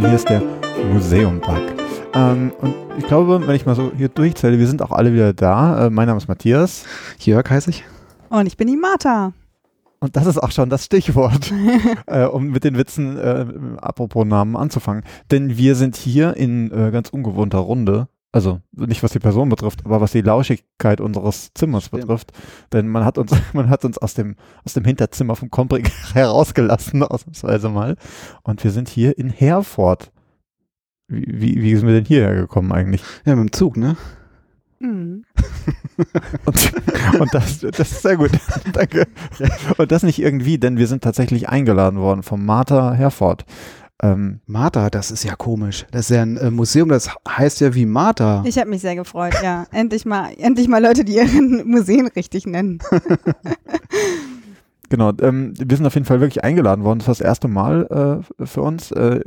Denn hier ist der Museum-Bug. Ähm, und ich glaube, wenn ich mal so hier durchzähle, wir sind auch alle wieder da. Äh, mein Name ist Matthias. Jörg heiße ich. Und ich bin die Martha. Und das ist auch schon das Stichwort, äh, um mit den Witzen äh, apropos Namen anzufangen. Denn wir sind hier in äh, ganz ungewohnter Runde. Also nicht was die Person betrifft, aber was die Lauschigkeit unseres Zimmers Stimmt. betrifft. Denn man hat uns, man hat uns aus dem, aus dem Hinterzimmer vom Komprig herausgelassen, ausnahmsweise mal. Und wir sind hier in Herford. Wie, wie, wie sind wir denn hierher gekommen eigentlich? Ja, mit dem Zug, ne? Mhm. Und, und das, das ist sehr gut. Danke. Und das nicht irgendwie, denn wir sind tatsächlich eingeladen worden von Martha Herford. Ähm, Martha, das ist ja komisch. Das ist ja ein äh, Museum, das heißt ja wie Martha. Ich habe mich sehr gefreut, ja. Endlich mal, endlich mal Leute, die ihren Museen richtig nennen. genau, ähm, wir sind auf jeden Fall wirklich eingeladen worden. Das war das erste Mal äh, für uns, äh,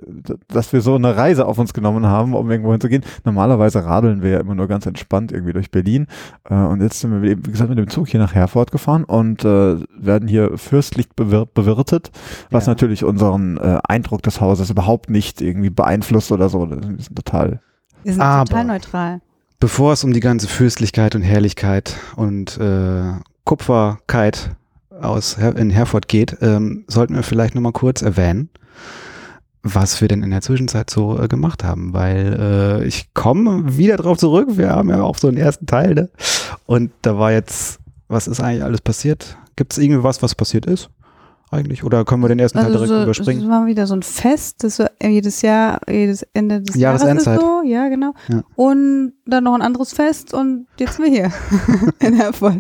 dass wir so eine Reise auf uns genommen haben, um irgendwo hinzugehen. Normalerweise radeln wir ja immer nur ganz entspannt irgendwie durch Berlin. Äh, und jetzt sind wir, wie gesagt, mit dem Zug hier nach Herford gefahren und äh, werden hier fürstlich bewir bewirtet, was Ja. natürlich unseren äh, Eindruck des Hauses überhaupt nicht irgendwie beeinflusst oder so. Wir sind total Wir sind Aber- total neutral. Bevor es um die ganze Fürstlichkeit und Herrlichkeit und äh, Kupferkeit aus Her in Herford geht, ähm, sollten wir vielleicht nochmal kurz erwähnen, was wir denn in der Zwischenzeit so äh, gemacht haben, weil äh, ich komme wieder drauf zurück. Wir haben ja auch so einen ersten Teil, ne? Und da war jetzt, was ist eigentlich alles passiert? Gibt es irgendwie was, was passiert ist? Eigentlich? Oder können wir den ersten Teil direkt Also so, überspringen? das war wieder so ein Fest, das so jedes Jahr, jedes Ende des Jahres ist Jahresendzeit. so, ja genau. Ja. Und dann noch ein anderes Fest und jetzt sind wir hier in Herford.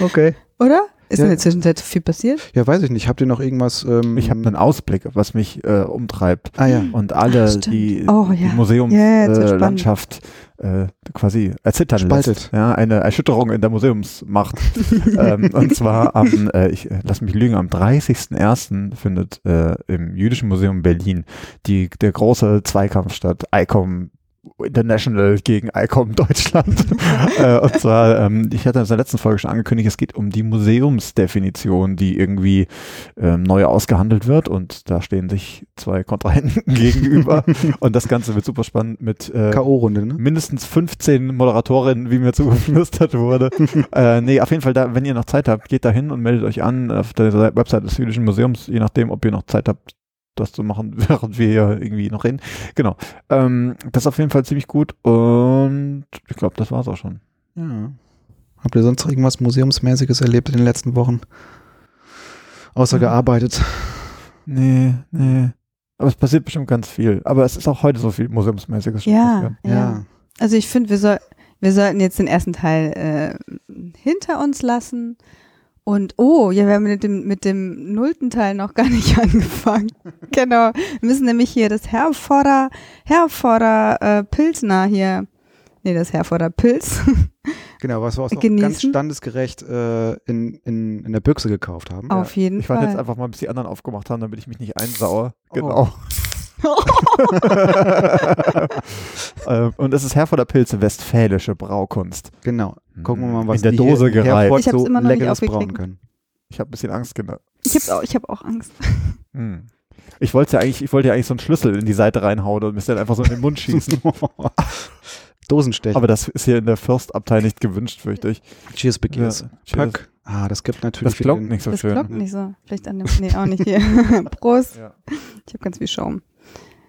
Okay. Oder? Ist Ja. in der Zwischenzeit viel passiert? Ja, weiß ich nicht. Habt ihr noch irgendwas? Ähm, Ich habe einen Ausblick, was mich äh, umtreibt. Ah ja. Und alle, Ach, die, Oh, die ja. Ja, Museumslandschaft wird's äh, äh, quasi erzittern Spaltet. lässt. Ja, eine Erschütterung in der Museumsmacht. ähm, und zwar am, äh, ich äh, lass mich lügen, am 30.01. findet äh, im Jüdischen Museum Berlin die, der große Zweikampf statt. ICOM International gegen ICOM Deutschland. äh, und zwar, ähm, ich hatte in der letzten Folge schon angekündigt, es geht um die Museumsdefinition, die irgendwie ähm, neu ausgehandelt wird und da stehen sich zwei Kontrahenten gegenüber und das Ganze wird super spannend mit äh, K.O.-Runde, ne? mindestens 15 Moderatorinnen, wie mir zugeflüstert wurde. äh, nee, auf jeden Fall, da, wenn ihr noch Zeit habt, geht da hin und meldet euch an auf der Website des Jüdischen Museums, je nachdem, ob ihr noch Zeit habt, das zu machen, während wir hier irgendwie noch reden. Genau. Ähm, das ist auf jeden Fall ziemlich gut und ich glaube, das war's auch schon. Ja. Habt ihr sonst irgendwas Museumsmäßiges erlebt in den letzten Wochen? Außer Mhm. gearbeitet. Nee, nee. Aber es passiert bestimmt ganz viel. Aber es ist auch heute so viel Museumsmäßiges schon Ja, passiert. ja. Also ich finde, wir, soll, wir sollten jetzt den ersten Teil äh, hinter uns lassen. Und oh, ja, wir haben mit dem, mit dem nullten Teil noch gar nicht angefangen. genau. Wir müssen nämlich hier das Herforder, Herforder äh, Pilsner hier, nee, das Herforder Pilz. Genau, was wir auch noch ganz standesgerecht äh, in, in, in der Büchse gekauft haben. Auf jeden Ich warte Fall. jetzt einfach mal, bis die anderen aufgemacht haben, damit ich mich nicht einsaue. Oh. Genau. Ähm, und es ist Herforder Pilze, westfälische Braukunst. Genau. Gucken wir mal, was In der die Dose hier gereift. Herford Ich so immer noch nicht leckeres aufgekriegt. brauen können. Ich habe ein bisschen Angst, genau. ich habe auch, ich hab auch Angst. Hm. Ich wollte ja eigentlich, ich wollte ja eigentlich so einen Schlüssel in die Seite reinhauen und mir dann einfach so in den Mund schießen. Dosenstecher. Aber das ist hier in der Fürstabtei nicht gewünscht, fürchte ich. Cheers, Biggies. Ja, cheers. Pöck. Ah, das gibt Das natürlich glockt den- nicht so Das schön. glockt nicht so. Vielleicht an dem, nee, auch nicht hier. Prost. Ja. Ich habe ganz viel Schaum.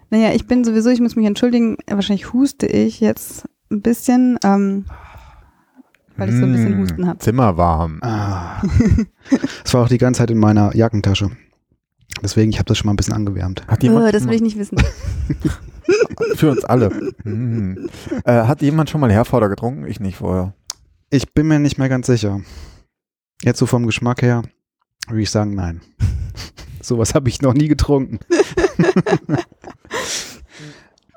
Naja, ich bin sowieso, ich muss mich entschuldigen, wahrscheinlich huste ich jetzt ein bisschen, ähm, weil ich so ein bisschen Mm, Husten habe. Zimmer warm. Ah. Das war auch die ganze Zeit in meiner Jackentasche. Deswegen, ich habe das schon mal ein bisschen angewärmt. Hat jemand Oh, das will ich nicht wissen. für uns alle. Hm. Äh, hat jemand schon mal Herforder getrunken? Ich nicht vorher. Ich bin mir nicht mehr ganz sicher. Jetzt so vom Geschmack her würde ich sagen, nein. Sowas habe ich noch nie getrunken.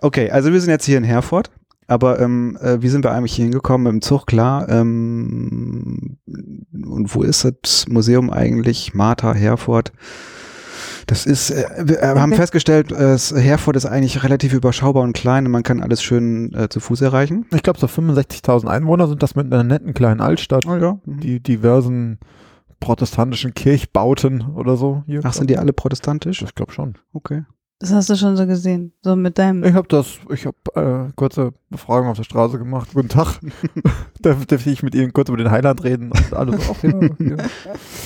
Okay, also wir sind jetzt hier in Herford. Aber ähm, äh, wie sind wir eigentlich hier hingekommen? Mit dem Zug, klar. Ähm, und wo ist das Museum eigentlich? Martha, Herford. Das ist, äh, wir äh, haben festgestellt, äh, Herford ist eigentlich relativ überschaubar und klein und man kann alles schön äh, zu Fuß erreichen. Ich glaube, so 65.000 Einwohner sind das mit einer netten kleinen Altstadt. Oh ja. Die diversen protestantischen Kirchbauten oder so. Hier, Ach, sind die alle protestantisch? Ich glaube schon. Okay. Das hast du schon so gesehen. So mit deinem. Ich habe das, ich habe äh, kurze Befragung auf der Straße gemacht. Guten Tag. Darf, darf ich mit Ihnen kurz über den Heiland reden? Und alle so, ach, ja, ja.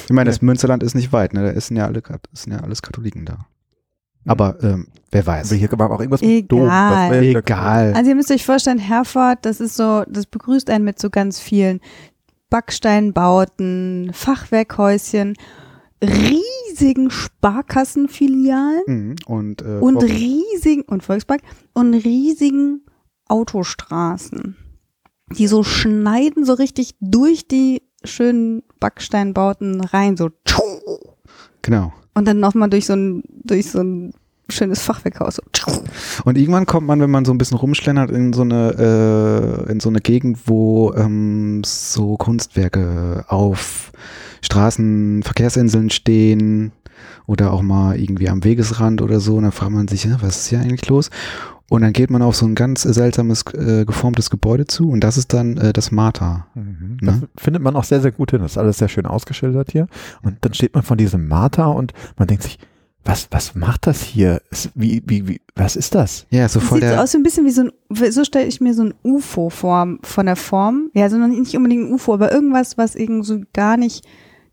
Ich meine, das Münsterland ist nicht weit, ne? Da sind ja alle, sind ja alles Katholiken da. Aber ähm, wer weiß. Aber hier war auch irgendwas mit Egal. Dom. Wieder- Egal. Also ihr müsst euch vorstellen, Herford, das ist so, das begrüßt einen mit so ganz vielen Backsteinbauten, Fachwerkhäuschen, riesigen Sparkassenfilialen Mhm. Und, äh, und riesigen, und Volksbank, und riesigen Autostraßen, die so schneiden so richtig durch die schönen Backsteinbauten rein, so genau. und dann nochmal durch so ein, durch so ein schönes Fachwerkhaus. So. Und irgendwann kommt man, wenn man so ein bisschen rumschlendert, in so eine, äh, in so eine Gegend, wo ähm, so Kunstwerke auf Straßen, Verkehrsinseln stehen oder auch mal irgendwie am Wegesrand oder so. Und dann fragt man sich, ja, was ist hier eigentlich los? Und dann geht man auf so ein ganz seltsames, äh, geformtes Gebäude zu und das ist dann äh, das Martha. Mhm. Ne? Das findet man auch sehr, sehr gut hin. Das ist alles sehr schön ausgeschildert hier. Und dann steht man von diesem Martha und man denkt sich, was, was macht das hier? Wie, wie, wie, was ist das? Ja, so voll Sieht so der. aus so ein bisschen wie so ein, so stelle ich mir so ein UFO vor, von der Form. Ja, sondern nicht unbedingt ein UFO, aber irgendwas, was irgendwie so gar nicht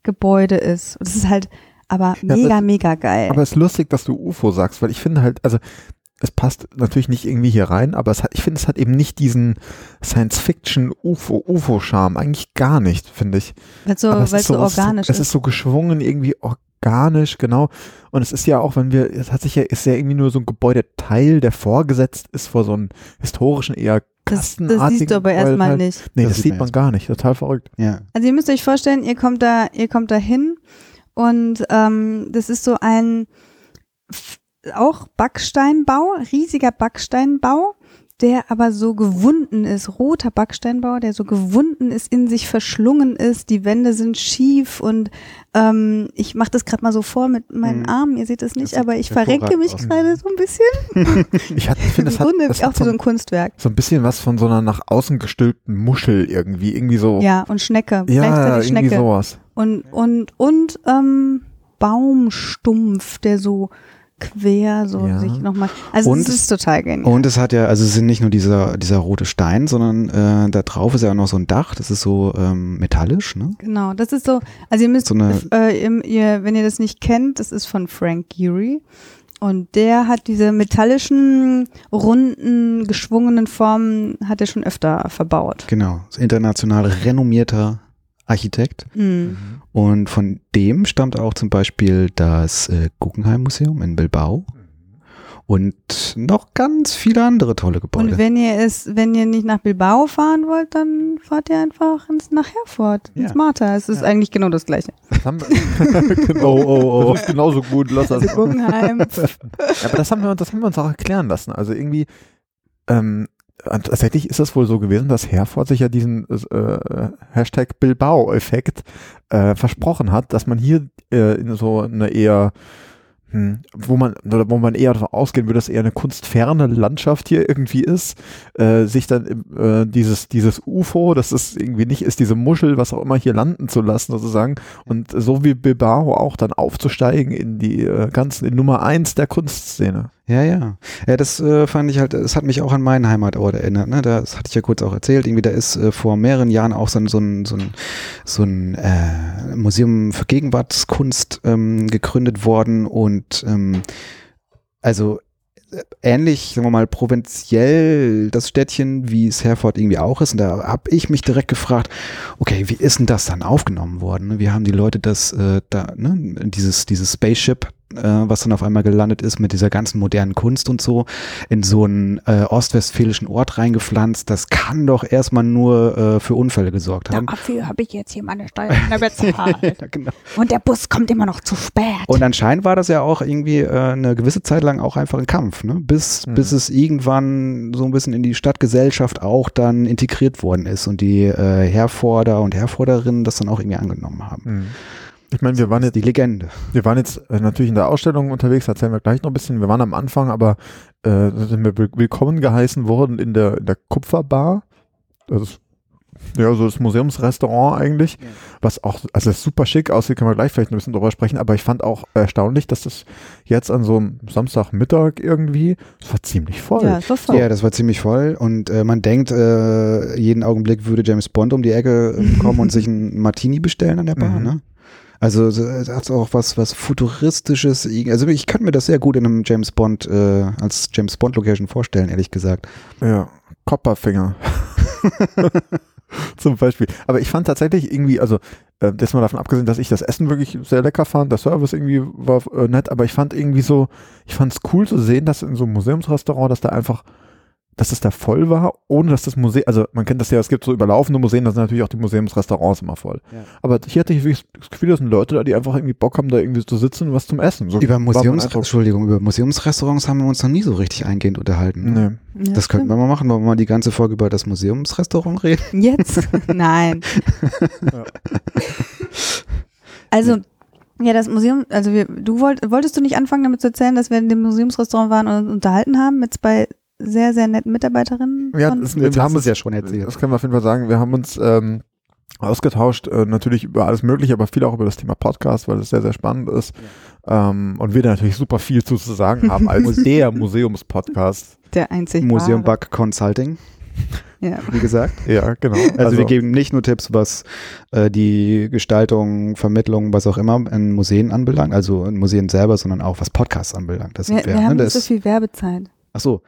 Gebäude ist. Und das ist halt aber Ja, mega, mega geil. Aber es ist lustig, dass du UFO sagst, weil ich finde halt, also es passt natürlich nicht irgendwie hier rein, aber es hat, ich finde, es hat eben nicht diesen Science-Fiction-UFO-UFO-Charme. Eigentlich gar nicht, finde ich. Weil so, Aber weil es so es ist organisch Es ist. ist so geschwungen, irgendwie organisch, genau. Und es ist ja auch, wenn wir, es hat sich ja, ist ja irgendwie nur so ein Gebäudeteil, der vorgesetzt ist vor so einem historischen, eher Das, das siehst du aber erstmal Gebäudeteil. nicht. Nee, Das das, sieht man man gar nicht. Total verrückt. Ja. Also ihr müsst euch vorstellen, ihr kommt da, ihr kommt da hin und ähm, das ist so ein auch Backsteinbau, riesiger Backsteinbau, der aber so gewunden ist, roter Backsteinbau, der so gewunden ist, in sich verschlungen ist, die Wände sind schief und ähm, ich mache das gerade mal so vor mit meinen Mhm. Armen, ihr seht es nicht, sieht aber ich verrenke mich gerade so ein bisschen. Ich, hat- ich finde, das hat, das auch hat so, so ein- Kunstwerk. so ein bisschen was von so einer nach außen gestülpten Muschel irgendwie. Irgendwie so. Ja, und Schnecke, Ja, gleichzeitig irgendwie Schnecke. sowas. Und, und, und ähm, Baumstumpf, der so quer so Ja. sich nochmal. Also Und es es- ist total genial. Und es hat ja, also es sind nicht nur dieser, dieser rote Stein, sondern äh, da drauf ist ja auch noch so ein Dach, das ist so ähm, metallisch, ne? genau, das ist so, also ihr müsst, So eine- äh, ihr, wenn ihr das nicht kennt, das ist von Frank Gehry. Und der hat diese metallischen, runden, geschwungenen Formen, hat er schon öfter verbaut. Genau, international renommierter Architekt. Mhm. Und von dem stammt auch zum Beispiel das äh, Guggenheim Museum in Bilbao. Und noch ganz viele andere tolle Gebäude. Und wenn ihr es, wenn ihr nicht nach Bilbao fahren wollt, dann fahrt ihr einfach ins, nach Herford, ins Ja. Martha. Es ist Ja. eigentlich genau das Gleiche. Das haben wir, genau, Oh, oh, oh. Das ist genauso gut. Lass das. Guggenheim. Aber das haben wir, uns- das haben wir uns auch erklären lassen. Also irgendwie, ähm, tatsächlich ist es wohl so gewesen, dass Herford sich ja diesen äh, Hashtag Bilbao-Effekt äh, versprochen hat, dass man hier äh, in so eine eher hm, wo man oder wo man eher davon ausgehen würde, dass eher eine kunstferne Landschaft hier irgendwie ist, äh, sich dann äh, dieses dieses UFO, das ist irgendwie nicht ist, diese Muschel, was auch immer hier landen zu lassen sozusagen und so wie Bilbao auch dann aufzusteigen in die äh, ganzen in Nummer eins der Kunstszene. Ja, ja. Ja, das äh, fand ich halt, es hat mich auch an meinen Heimatort erinnert. Ne? Das hatte ich ja kurz auch erzählt. Irgendwie, da ist äh, vor mehreren Jahren auch so ein, so ein, so ein, so ein äh, Museum für Gegenwartskunst ähm, gegründet worden und ähm, also äh, ähnlich, sagen wir mal, provinziell das Städtchen, wie es Herford irgendwie auch ist. Und da habe ich mich direkt gefragt, okay, wie ist denn das dann aufgenommen worden? ne? Wie haben die Leute das äh, da, ne, dieses, dieses Spaceship, äh, was dann auf einmal gelandet ist mit dieser ganzen modernen Kunst und so, in so einen äh, ostwestfälischen Ort reingepflanzt? Das kann doch erstmal nur äh, für Unfälle gesorgt haben. Dafür habe ich jetzt hier meine Steuern bezahlt. Ja, genau. Und der Bus kommt immer noch zu spät. Und anscheinend war das ja auch irgendwie äh, eine gewisse Zeit lang auch einfach ein Kampf, ne? bis, Mhm. bis es irgendwann so ein bisschen in die Stadtgesellschaft auch dann integriert worden ist und die äh, Herforder und Herforderinnen das dann auch irgendwie angenommen haben. Ich meine, wir waren Das jetzt die Legende. Wir waren jetzt äh, natürlich in der Ausstellung unterwegs, erzählen wir gleich noch ein bisschen. Wir waren am Anfang, aber äh, sind wir will- willkommen geheißen worden in der, in der Kupferbar. Das ist Ja, so das Museumsrestaurant eigentlich, Ja. was auch, also super schick aussieht, kann man gleich vielleicht ein bisschen drüber sprechen, aber ich fand auch erstaunlich, dass das jetzt an so einem Samstagmittag irgendwie, es war ziemlich voll. Ja, ist doch voll. Ja, das war ziemlich voll und äh, man denkt, äh, jeden Augenblick würde James Bond um die Ecke äh, kommen und sich einen Martini bestellen an der Bar, Mhm. ne? Also so, es hat auch was, was futuristisches. Also ich kann mir das sehr gut in einem James Bond äh, als James Bond Location vorstellen, ehrlich gesagt. Ja, Copperfinger. Zum Beispiel. Aber ich fand tatsächlich irgendwie, also äh, das mal davon abgesehen, dass ich das Essen wirklich sehr lecker fand, der Service irgendwie war äh, nett, aber ich fand irgendwie so, ich fand es cool zu sehen, dass in so einem Museumsrestaurant, dass da einfach, dass es da voll war, ohne dass das Museum, also man kennt das ja, es gibt so überlaufende Museen, da sind natürlich auch die Museumsrestaurants immer voll. Ja. Aber hier hatte ich wirklich das Gefühl, das sind Leute da, die einfach irgendwie Bock haben, da irgendwie zu sitzen und was zum Essen. So Über Museums. Entschuldigung, über Museumsrestaurants haben wir uns noch nie so richtig eingehend unterhalten. ne? Nee. Ja, Das könnten wir mal machen, wollen wir mal die ganze Folge über das Museumsrestaurant reden. Jetzt? Nein. Ja. Also, ja, das Museum, also wir, du wollt, wolltest du nicht anfangen damit zu erzählen, dass wir in dem Museumsrestaurant waren und uns unterhalten haben mit zwei sehr, sehr netten Mitarbeiterinnen? Ja, das, wir haben es ja schon erzählt. Das können wir auf jeden Fall sagen. Wir haben uns ähm, ausgetauscht, äh, natürlich über alles Mögliche, aber viel auch über das Thema Podcast, weil es sehr, sehr spannend ist. Ähm, und wir da natürlich super viel zu, zu sagen haben als der Museumspodcast. der einzig Museum. Bug Consulting, Ja. wie gesagt. Ja, genau. Also, wir geben nicht nur Tipps, was äh, die Gestaltung, Vermittlung, was auch immer in Museen anbelangt, also in Museen selber, sondern auch was Podcasts anbelangt. Das Wir, sind wir wir, haben ne? nicht so viel Werbezeit. ach so.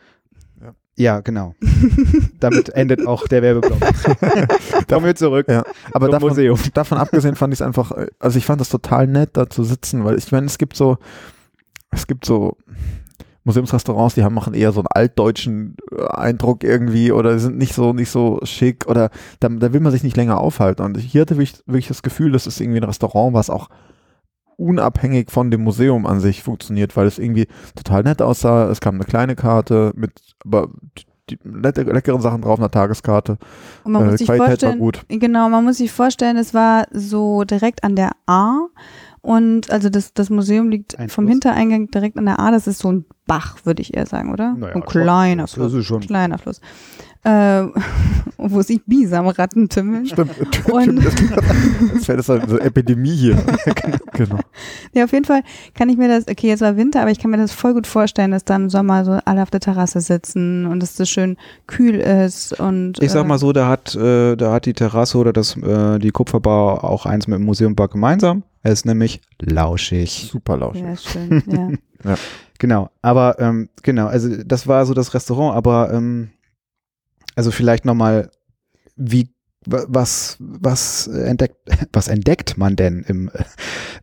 Ja. Genau. Damit endet auch der Werbeblock. Kommen wir zurück. Ja, aber zum davon, Museum. davon abgesehen fand ich es einfach, äh, also ich fand es total nett, da zu sitzen, weil ich meine, es gibt so, es gibt so Museumsrestaurants, die haben machen eher so einen altdeutschen äh, Eindruck irgendwie oder sind nicht so nicht so schick oder da, da will man sich nicht länger aufhalten. Und hier hatte ich wirklich das Gefühl, das ist irgendwie ein Restaurant, was auch unabhängig von dem Museum an sich funktioniert, weil es irgendwie total nett aussah. Es kam eine kleine Karte mit aber leckeren Sachen drauf, einer Tageskarte. Und man Äh, muss sich Qualität war vorstellen, gut. genau, man muss sich vorstellen, es war so direkt an der A und also das, das Museum liegt Ein vom Fluss. Hintereingang direkt an der A, das ist so ein Bach, würde ich eher sagen, oder? Naja, ein schon. kleiner Das Fluss. ist schon. Kleiner Fluss. Äh, wo sich Bisamratten tümmeln. Stimmt, Und- das wäre das so eine Epidemie hier. genau. Ja, auf jeden Fall kann ich mir das, okay, jetzt war Winter, aber ich kann mir das voll gut vorstellen, dass da im Sommer so alle auf der Terrasse sitzen und dass das schön kühl ist und Ich sag äh, mal so, da hat, äh, da hat die Terrasse oder das, äh, die Kupferbar auch eins mit dem Museumbar gemeinsam. Er ist nämlich lauschig. Super lauschig. ja, schön, ja. Genau, aber ähm, genau, also das war so das Restaurant, aber ähm, also vielleicht nochmal, wie wa- was was entdeckt was entdeckt man denn im äh,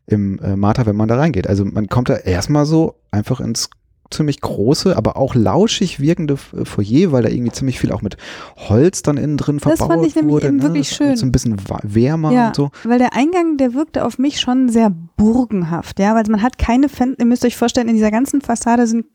im äh, Martha, wenn man da reingeht? Also man kommt da erstmal so einfach ins ziemlich große, aber auch lauschig wirkende Foyer, weil da irgendwie ziemlich viel auch mit Holz dann innen drin Das verbaut fand ich nämlich wurde. eben ne? wirklich Das schön. So ein bisschen wärmer Ja. und so. Weil der Eingang, der wirkte auf mich schon sehr burgenhaft, ja, weil man hat keine Fenster, ihr müsst euch vorstellen, in dieser ganzen Fassade sind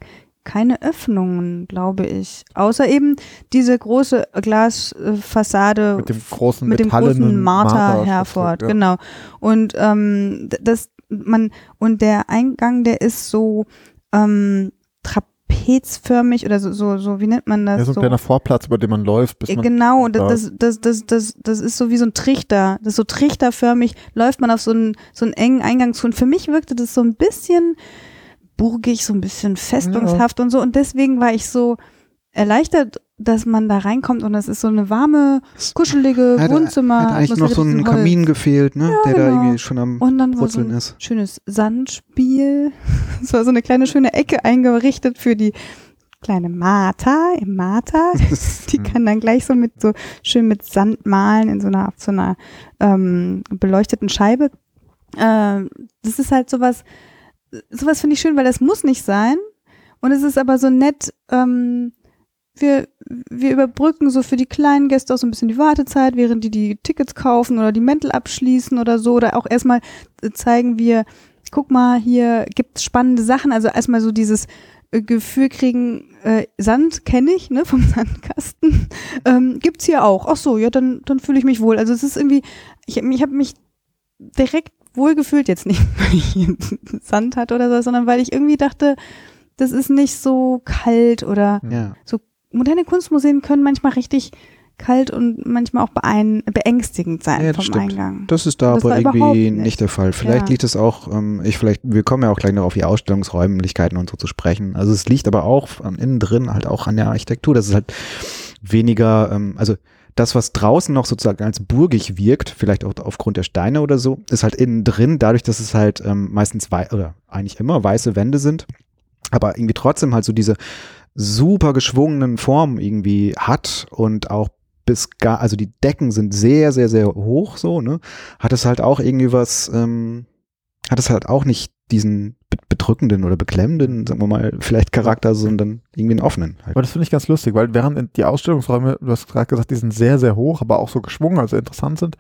keine Öffnungen, glaube ich. Außer eben diese große Glasfassade Mit dem großen mit dem großen Martha Herford, ja. genau. Und ähm, das man und der Eingang, der ist so ähm, trapezförmig oder so so so wie nennt man das Ja, so ein so kleiner Vorplatz, über den man läuft, bis man Genau, da das, das, das, das, das ist so wie so ein Trichter. Das ist so trichterförmig, läuft man auf so einen, so einen engen Eingang zu. Und für mich wirkte das so ein bisschen burgig, so ein bisschen festungshaft und so. Und deswegen war ich so erleichtert, dass man da reinkommt und das ist so eine warme, kuschelige Hat- Wohnzimmer. Hat eigentlich noch so ein Kamin gefehlt, ne? der da genau. irgendwie schon am Und dann war so Wurzeln ein ist. schönes Sandspiel. Es war so eine kleine schöne Ecke eingerichtet für die kleine Martha im Martha. Die kann dann gleich so mit so schön mit Sand malen in so einer, auf so einer ähm, beleuchteten Scheibe. Ähm, das ist halt sowas, sowas finde ich schön, weil das muss nicht sein. Und es ist aber so nett, ähm, wir, wir überbrücken so für die kleinen Gäste auch so ein bisschen die Wartezeit, während die die Tickets kaufen oder die Mäntel abschließen oder so. Oder auch erstmal äh, zeigen wir, guck mal, hier gibt's spannende Sachen. Also erstmal so dieses äh, Gefühl kriegen, äh, Sand kenne ich, ne, vom Sandkasten. Ähm, gibt's hier auch. Ach so, ja, dann, dann fühle ich mich wohl. Also es ist irgendwie, ich, ich habe mich direkt wohl gefühlt, jetzt nicht, weil ich Sand hatte oder so, sondern weil ich irgendwie dachte, das ist nicht so kalt oder Ja. moderne Kunstmuseen können manchmal richtig kalt und manchmal auch beein beängstigend sein Ja, vom stimmt. Eingang. Das ist da Das aber irgendwie nicht. nicht. der Fall. Vielleicht Ja. liegt es auch, ähm, ich vielleicht, wir kommen ja auch gleich noch auf die Ausstellungsräumlichkeiten und so zu sprechen. Also es liegt aber auch an innen drin halt auch an der Architektur. Das ist halt weniger, ähm, also das, was draußen noch sozusagen als burgig wirkt, vielleicht auch aufgrund der Steine oder so, ist halt innen drin, dadurch, dass es halt ähm, meistens wei oder eigentlich immer weiße Wände sind, aber irgendwie trotzdem halt so diese super geschwungenen Formen irgendwie hat und auch bis gar, also die Decken sind sehr, sehr, sehr hoch so, ne? Hat es halt auch irgendwie was, ähm, hat es halt auch nicht diesen bedrückenden oder beklemmenden, sagen wir mal, vielleicht Charakter, sondern irgendwie einen offenen. Halt. Aber das finde ich ganz lustig, weil während die Ausstellungsräume, du hast gerade gesagt, die sind sehr, sehr hoch, aber auch so geschwungen, also interessant sind,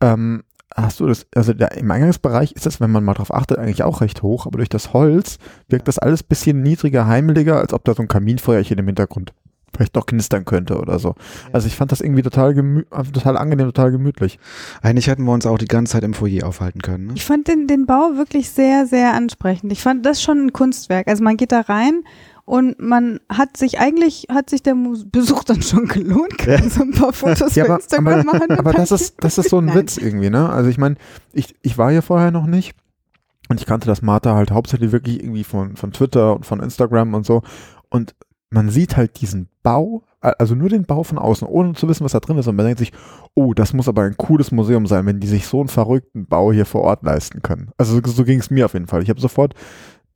ähm, hast du das, also der, im Eingangsbereich ist das, wenn man mal drauf achtet, eigentlich auch recht hoch, aber durch das Holz wirkt das alles bisschen niedriger, heimeliger, als ob da so ein Kaminfeuerchen im Hintergrund vielleicht noch knistern könnte oder so. Also ich fand das irgendwie total total angenehm, total gemütlich. Eigentlich hätten wir uns auch die ganze Zeit im Foyer aufhalten können. Ne? Ich fand den, den Bau wirklich sehr, sehr ansprechend. Ich fand das schon ein Kunstwerk. Also man geht da rein und man hat sich eigentlich, hat sich der Besuch dann schon gelohnt. Kann man so ein paar Fotos Ja, für aber, Instagram aber, machen. aber das ist, das ist so ein Nein. Witz irgendwie, ne? Also ich meine, ich, ich war hier vorher noch nicht und ich kannte das Martha halt hauptsächlich wirklich irgendwie von, von Twitter und von Instagram und so. Und man sieht halt diesen Bau, also nur den Bau von außen, ohne zu wissen, was da drin ist. Und man denkt sich, oh, das muss aber ein cooles Museum sein, wenn die sich so einen verrückten Bau hier vor Ort leisten können. Also so, so ging es mir auf jeden Fall. Ich habe sofort,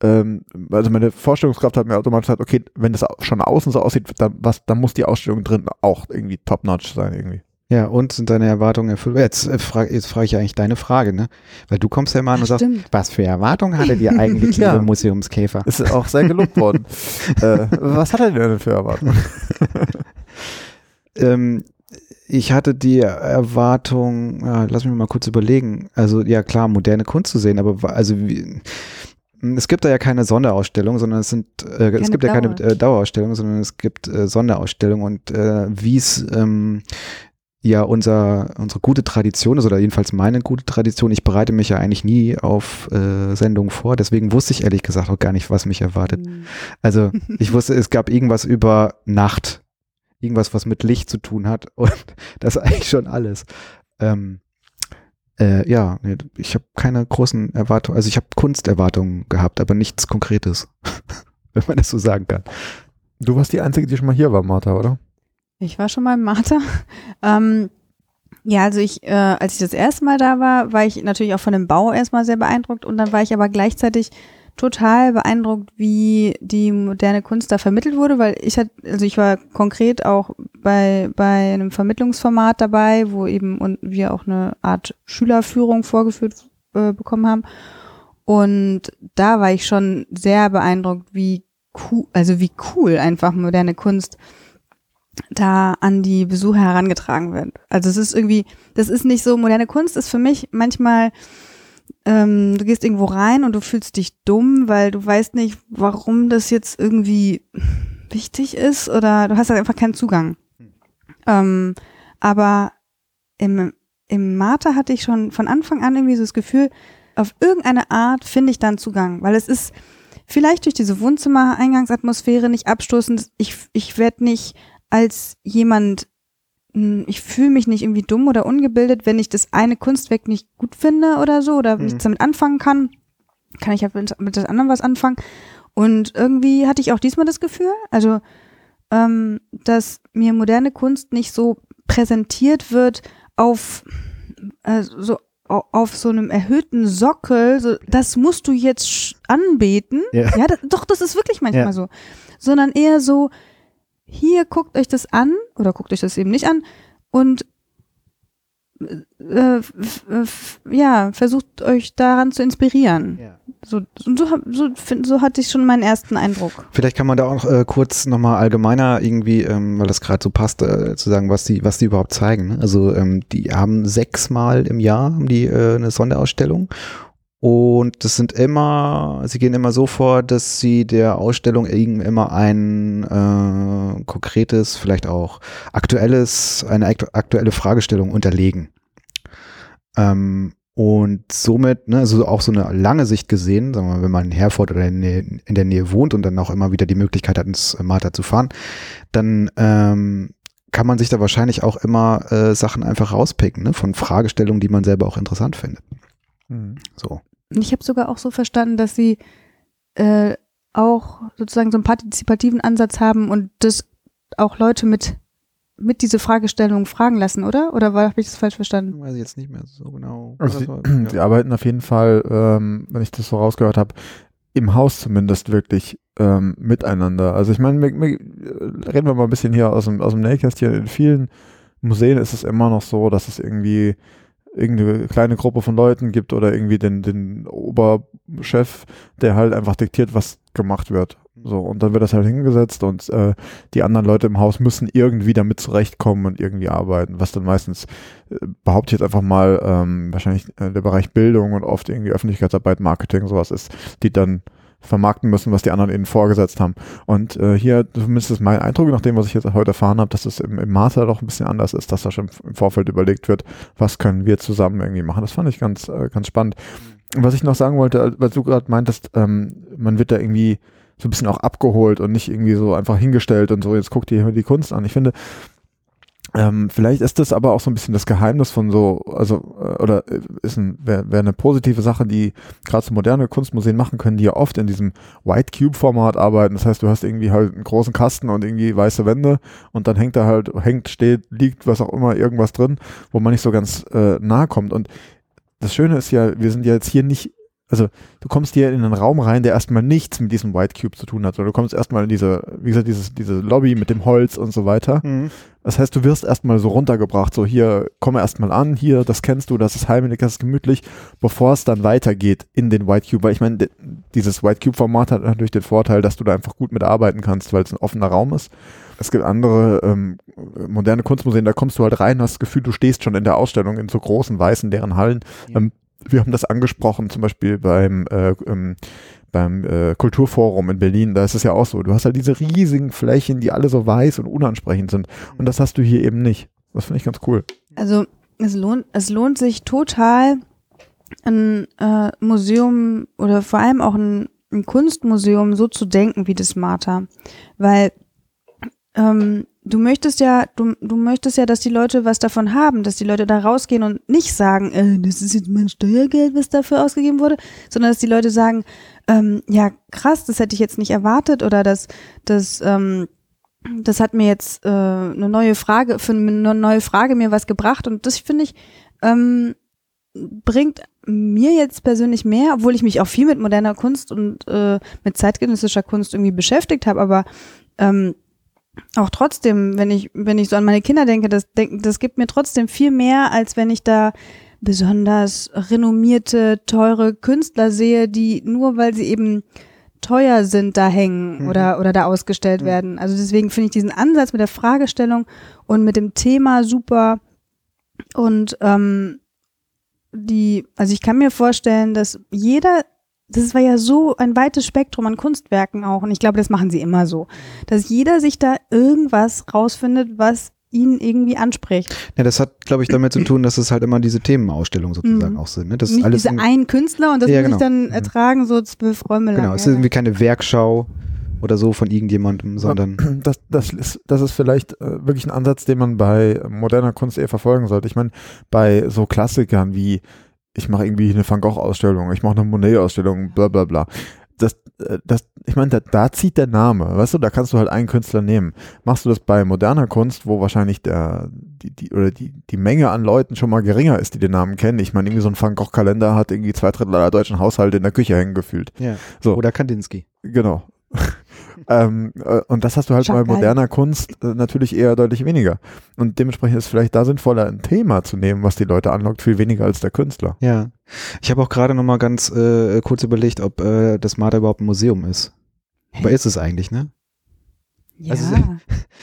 ähm, also meine Vorstellungskraft hat mir automatisch gesagt, okay, wenn das schon außen so aussieht, dann, was, dann muss die Ausstellung drin auch irgendwie top-notch sein irgendwie. Ja, und sind deine Erwartungen erfüllt? Jetzt, äh, frage jetzt frage ich ja eigentlich deine Frage, ne? Weil du kommst ja immer an Ach, und sagst, stimmt. was für Erwartungen hattet ihr eigentlich, Ja. liebe Museumskäfer? Ist auch sehr gelobt worden. äh, was hat er denn für Erwartungen? Ähm, ich hatte die Erwartung, ja, lass mich mal kurz überlegen. Also ja klar, moderne Kunst zu sehen, aber also wie, es gibt da ja keine Sonderausstellung, sondern es sind äh, es gibt ja keine Dauer. äh, Dauerausstellung, sondern es gibt äh, Sonderausstellungen und äh, wie es ähm, ja unser unsere gute Tradition ist oder jedenfalls meine gute Tradition. Ich bereite mich ja eigentlich nie auf äh, Sendungen vor, deswegen wusste ich ehrlich gesagt auch gar nicht, was mich erwartet. Hm. Also ich wusste, es gab irgendwas über Nacht, irgendwas, was mit Licht zu tun hat und das ist eigentlich schon alles. Ähm, äh, ja, ich habe keine großen Erwartungen, also ich habe Kunsterwartungen gehabt, aber nichts Konkretes, wenn man das so sagen kann. Du warst die Einzige, die schon mal hier war, Martha, oder? Ich war schon mal im Martha. Ähm, ja, also ich, äh, als ich das erste Mal da war, war ich natürlich auch von dem Bau erstmal sehr beeindruckt und dann war ich aber gleichzeitig total beeindruckt, wie die moderne Kunst da vermittelt wurde, weil ich hatte, also ich war konkret auch bei, bei einem Vermittlungsformat dabei, wo eben und wir auch eine Art Schülerführung vorgeführt äh, bekommen haben. Und da war ich schon sehr beeindruckt, wie cool, also wie cool einfach moderne Kunst da an die Besucher herangetragen wird. Also es ist irgendwie, das ist nicht so, moderne Kunst ist für mich manchmal, ähm, du gehst irgendwo rein und du fühlst dich dumm, weil du weißt nicht, warum das jetzt irgendwie wichtig ist oder du hast halt einfach keinen Zugang. Ähm, aber im, im Martha hatte ich schon von Anfang an irgendwie so das Gefühl, auf irgendeine Art finde ich dann Zugang, weil es ist vielleicht durch diese Wohnzimmer-Eingangsatmosphäre nicht abstoßend. Ich, ich werde nicht als jemand, mh, ich fühle mich nicht irgendwie dumm oder ungebildet, wenn ich das eine Kunstwerk nicht gut finde oder so oder Mhm. nichts damit anfangen kann, kann ich halt mit, mit das anderen was anfangen. Und irgendwie hatte ich auch diesmal das Gefühl, also ähm, dass mir moderne Kunst nicht so präsentiert wird auf äh, so au- auf so einem erhöhten Sockel, so, das musst du jetzt anbeten. Ja. Ja, das, doch, das ist wirklich manchmal Ja. so. Sondern eher so, hier guckt euch das an oder guckt euch das eben nicht an und äh, ja, versucht euch daran zu inspirieren. So, so, so, find- so hatte ich schon meinen ersten Eindruck. Vielleicht kann man da auch äh, kurz nochmal allgemeiner irgendwie, ähm, weil das gerade so passt, äh, zu sagen, was die, was die überhaupt zeigen. Ne? Also ähm, die haben sechsmal im Jahr haben die äh, eine Sonderausstellung und das sind immer, sie gehen immer so vor, dass sie der Ausstellung immer ein äh, konkretes, vielleicht auch aktuelles, eine aktu aktuelle Fragestellung unterlegen. Ähm, und somit, ne, also auch so eine lange Sicht gesehen, sagen wir mal, wenn man in Herford oder in, der Nähe- in der Nähe wohnt und dann auch immer wieder die Möglichkeit hat, ins Martha zu fahren, dann ähm, kann man sich da wahrscheinlich auch immer äh, Sachen einfach rauspicken, ne? von Fragestellungen, die man selber auch interessant findet. Mhm. So. Und ich habe sogar auch so verstanden, dass sie äh, auch sozusagen so einen partizipativen Ansatz haben und das auch Leute mit mit diese Fragestellung fragen lassen, oder? Oder habe ich das falsch verstanden? Weiß ich jetzt nicht mehr so genau. Also sie, war- sie arbeiten auf jeden Fall, ähm, wenn ich das so rausgehört habe, im Haus zumindest wirklich ähm, miteinander. Also ich meine, wir- reden wir mal ein bisschen hier aus dem, aus dem Nähkästchen. In vielen Museen ist es immer noch so, dass es irgendwie irgendeine kleine Gruppe von Leuten gibt oder irgendwie den, den Oberchef, der halt einfach diktiert, was gemacht wird. So, und dann wird das halt hingesetzt und äh, die anderen Leute im Haus müssen irgendwie damit zurechtkommen und irgendwie arbeiten, was dann meistens, äh, behaupte ich jetzt einfach mal, ähm, wahrscheinlich äh, der Bereich Bildung und oft irgendwie Öffentlichkeitsarbeit, Marketing, sowas ist, die dann vermarkten müssen, was die anderen ihnen vorgesetzt haben. Und äh, hier, zumindest ist mein Eindruck, nach dem, was ich jetzt heute erfahren habe, dass es im, im Martha doch ein bisschen anders ist, dass da schon im Vorfeld überlegt wird, was können wir zusammen irgendwie machen. Das fand ich ganz, äh, ganz spannend. Was ich noch sagen wollte, weil du gerade meintest, ähm, man wird da irgendwie so ein bisschen auch abgeholt und nicht irgendwie so einfach hingestellt und so, jetzt guckt ihr die Kunst an. Ich finde, ähm, vielleicht ist das aber auch so ein bisschen das Geheimnis von so, also, äh, oder äh, ist ein, wäre wär eine positive Sache, die gerade so moderne Kunstmuseen machen können, die ja oft in diesem White Cube Format arbeiten. Das heißt, du hast irgendwie halt einen großen Kasten und irgendwie weiße Wände und dann hängt da halt, hängt, steht, liegt, was auch immer, irgendwas drin, wo man nicht so ganz äh, nahe kommt. Und das Schöne ist ja, wir sind ja jetzt hier nicht, also du kommst hier in einen Raum rein, der erstmal nichts mit diesem White Cube zu tun hat, sondern du kommst erstmal in diese, wie gesagt, dieses, diese Lobby mit dem Holz und so weiter. Mhm. Das heißt, du wirst erstmal so runtergebracht, so hier, komme erstmal an, hier, das kennst du, das ist heimelig, das ist gemütlich, bevor es dann weitergeht in den White Cube, weil ich meine, dieses White Cube Format hat natürlich den Vorteil, dass du da einfach gut mitarbeiten kannst, weil es ein offener Raum ist. Es gibt andere ähm, moderne Kunstmuseen, da kommst du halt rein, hast das Gefühl, du stehst schon in der Ausstellung in so großen weißen leeren Hallen. Ja. Ähm, wir haben das angesprochen, zum Beispiel beim äh, ähm, beim äh, Kulturforum in Berlin, da ist es ja auch so. Du hast halt diese riesigen Flächen, die alle so weiß und unansprechend sind. Und das hast du hier eben nicht. Das finde ich ganz cool. Also es lohnt, es lohnt sich total, ein äh, Museum oder vor allem auch ein, ein Kunstmuseum so zu denken wie das Martha. Weil ähm, du möchtest ja, du, du möchtest ja, dass die Leute was davon haben, dass die Leute da rausgehen und nicht sagen, äh, das ist jetzt mein Steuergeld, was dafür ausgegeben wurde, sondern dass die Leute sagen, ähm, ja krass, das hätte ich jetzt nicht erwartet oder das, das, ähm, das hat mir jetzt äh, eine neue Frage, für eine neue Frage mir was gebracht und das finde ich, ähm, bringt mir jetzt persönlich mehr, obwohl ich mich auch viel mit moderner Kunst und äh, mit zeitgenössischer Kunst irgendwie beschäftigt habe, aber ähm, auch trotzdem, wenn ich, wenn ich so an meine Kinder denke, das, das gibt mir trotzdem viel mehr, als wenn ich da besonders renommierte, teure Künstler sehe, die nur weil sie eben teuer sind, da hängen Mhm. oder, oder da ausgestellt Mhm. werden. Also deswegen finde ich diesen Ansatz mit der Fragestellung und mit dem Thema super. Und ähm, die, also ich kann mir vorstellen, dass jeder, das war ja so ein weites Spektrum an Kunstwerken auch, und ich glaube, das machen sie immer so, dass jeder sich da irgendwas rausfindet, was ihn irgendwie anspricht. Ja, das hat, glaube ich, damit zu tun, dass es halt immer diese Themenausstellungen sozusagen Mhm. auch sind. Ne? Das ist Nicht alles diese in- einen Künstler und das Ja, muss genau. ich dann Mhm. ertragen, so zwölf Räume lang. genau, es ist irgendwie keine Werkschau oder so von irgendjemandem, sondern Das, das, ist, das ist vielleicht äh, wirklich ein Ansatz, den man bei moderner Kunst eher verfolgen sollte. Ich meine, bei so Klassikern wie ich mache irgendwie eine Van Gogh-Ausstellung, ich mache eine Monet-Ausstellung, bla bla bla. Das, äh, das, ich meine, da, da zieht der Name, weißt du, da kannst du halt einen Künstler nehmen. Machst du das bei moderner Kunst, wo wahrscheinlich der, die, die, oder die, die Menge an Leuten schon mal geringer ist, die den Namen kennen. Ich meine, irgendwie so ein Van Gogh-Kalender hat irgendwie zwei Drittel aller deutschen Haushalte in der Küche hängen gefühlt. ja. So. oder Kandinsky. Genau. Ähm, äh, und das hast du halt Schon bei geil. moderner Kunst äh, natürlich eher deutlich weniger. Und dementsprechend ist es vielleicht da sinnvoller, ein Thema zu nehmen, was die Leute anlockt, viel weniger als der Künstler. Ja. Ich habe auch gerade noch mal ganz äh, kurz überlegt, ob äh, das Marder überhaupt ein Museum ist. Aber ist es eigentlich, ne? Ja. also-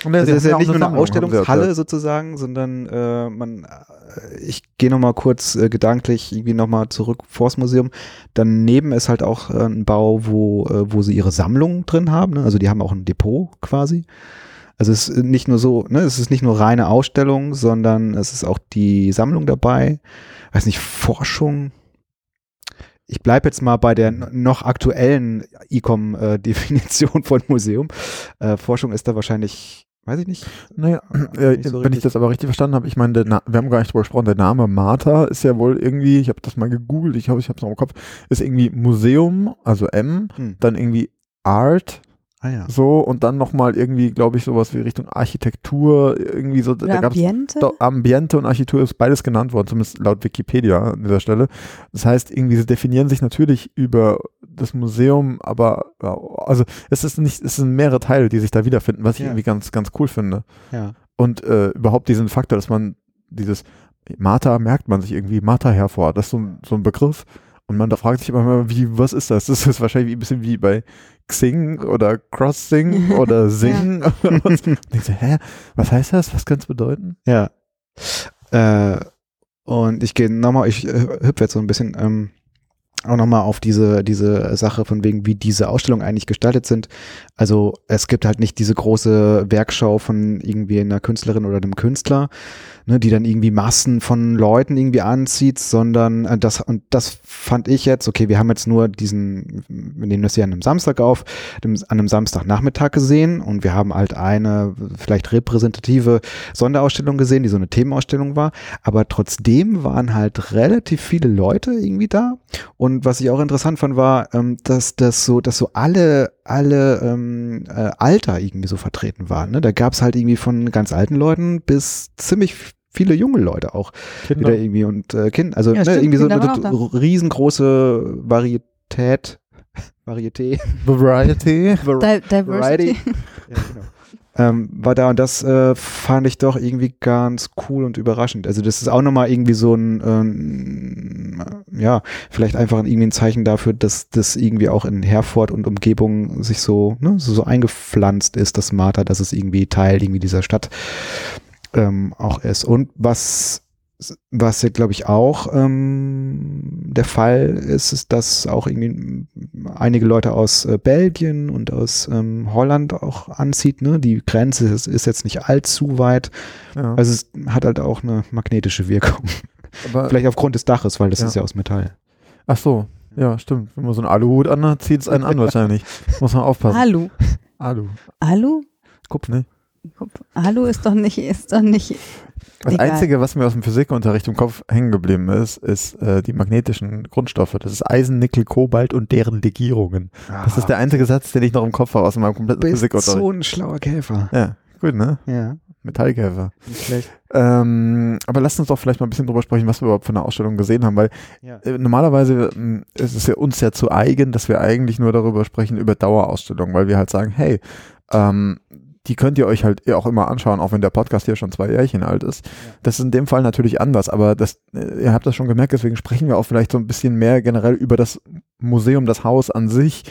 Und es ist ja nicht nur eine Sammlung, Ausstellungshalle sozusagen, sondern äh, man, äh, ich gehe noch mal kurz äh, gedanklich irgendwie noch mal zurück vors Museum. Daneben ist halt auch äh, ein Bau, wo, äh, wo sie ihre Sammlung drin haben. Ne? Also die haben auch ein Depot quasi. Also es ist nicht nur so, ne, es ist nicht nur reine Ausstellung, sondern es ist auch die Sammlung dabei. Weiß nicht, Forschung. Ich bleibe jetzt mal bei der noch aktuellen ICOM-Definition von Museum. Äh, Forschung ist da wahrscheinlich Weiß ich nicht. Naja, Äh, äh, nicht so wenn ich das aber richtig verstanden habe, ich meine, wir haben gar nicht drüber gesprochen, der Name Martha ist ja wohl irgendwie, ich habe das mal gegoogelt, ich hoffe, ich habe es noch im Kopf, ist irgendwie Museum, also M, Hm. dann irgendwie Art, Ah ja. so und dann nochmal irgendwie, glaube ich, sowas wie Richtung Architektur, irgendwie so, da Oder gab es Ambiente? doch, Ambiente und Architektur ist beides genannt worden, zumindest laut Wikipedia an dieser Stelle. Das heißt, irgendwie sie definieren sich natürlich über das Museum, aber also es ist nicht, es sind mehrere Teile, die sich da wiederfinden, was ich Ja. irgendwie ganz, ganz cool finde. Ja. Und äh, überhaupt diesen Faktor, dass man dieses Martha merkt man sich irgendwie, Martha hervor, das ist so, so ein Begriff. Und man da fragt sich immer mal, wie, was ist das? Das ist wahrscheinlich ein bisschen wie bei Xing oder Crossing oder Sing. oder was. Und ich so, hä, was heißt das? Was kann es bedeuten? Ja. Äh, und ich gehe nochmal, ich äh, hüpfe jetzt so ein bisschen ähm, auch nochmal auf diese, diese Sache von wegen, wie diese Ausstellungen eigentlich gestaltet sind. Also es gibt halt nicht diese große Werkschau von irgendwie einer Künstlerin oder einem Künstler, ne, die dann irgendwie Massen von Leuten irgendwie anzieht, sondern äh, das, und das fand ich jetzt, okay, wir haben jetzt nur diesen, wir nehmen das hier an einem Samstag auf, an einem Samstagnachmittag gesehen und wir haben halt eine vielleicht repräsentative Sonderausstellung gesehen, die so eine Themenausstellung war, aber trotzdem waren halt relativ viele Leute irgendwie da und was ich auch interessant fand, war, ähm, dass das so, dass so alle, alle ähm, äh, Alter irgendwie so vertreten waren. Ne? Da gab es halt irgendwie von ganz alten Leuten bis ziemlich viele junge Leute auch wieder irgendwie und äh, Kind, also Ja, ne, stimmt, irgendwie so Kinder eine riesengroße Varietät, Varieté, Variety. Di Diversity. ja, genau. ähm, war da und das äh, fand ich doch irgendwie ganz cool und überraschend. Also das ist auch nochmal irgendwie so ein, ähm, ja, vielleicht einfach irgendwie ein Zeichen dafür, dass das irgendwie auch in Herford und Umgebung sich so, ne, so, so eingepflanzt ist, das Martha, dass es irgendwie Teil irgendwie dieser Stadt ähm, auch ist. Und was was ja, glaube ich, auch ähm, der Fall ist, ist, dass auch irgendwie einige Leute aus äh, Belgien und aus ähm, Holland auch anzieht. Ne? Die Grenze ist, ist jetzt nicht allzu weit. Ja. Also es hat halt auch eine magnetische Wirkung. Aber, Vielleicht aufgrund des Daches, weil das Ja. ist ja aus Metall. ach so, ja, stimmt. Wenn man so einen Aluhut anhat, zieht es einen an wahrscheinlich. Muss man aufpassen. Alu. Alu. Alu? Guck, ne? Alu ist doch nicht, ist doch nicht. Das Egal. Einzige, was mir aus dem Physikunterricht im Kopf hängen geblieben ist, ist äh, die magnetischen Grundstoffe. Das ist Eisen, Nickel, Kobalt und deren Legierungen. Das ist der einzige Satz, den ich noch im Kopf habe aus meinem kompletten bist Physikunterricht. so ein schlauer Käfer. Ja, gut, ne? Ja, Metallkäfer. nicht schlecht. Ähm, aber lasst uns doch vielleicht mal ein bisschen drüber sprechen, was wir überhaupt von der Ausstellung gesehen haben, weil Ja. äh, normalerweise ähm, ist es ja uns ja zu eigen, dass wir eigentlich nur darüber sprechen, über Dauerausstellungen, weil wir halt sagen, hey, ähm, die könnt ihr euch halt auch immer anschauen, auch wenn der Podcast hier schon zwei Jährchen alt ist. Das ist in dem Fall natürlich anders, aber das, äh, ihr habt das schon gemerkt, deswegen sprechen wir auch vielleicht so ein bisschen mehr generell über das Museum, das Haus an sich,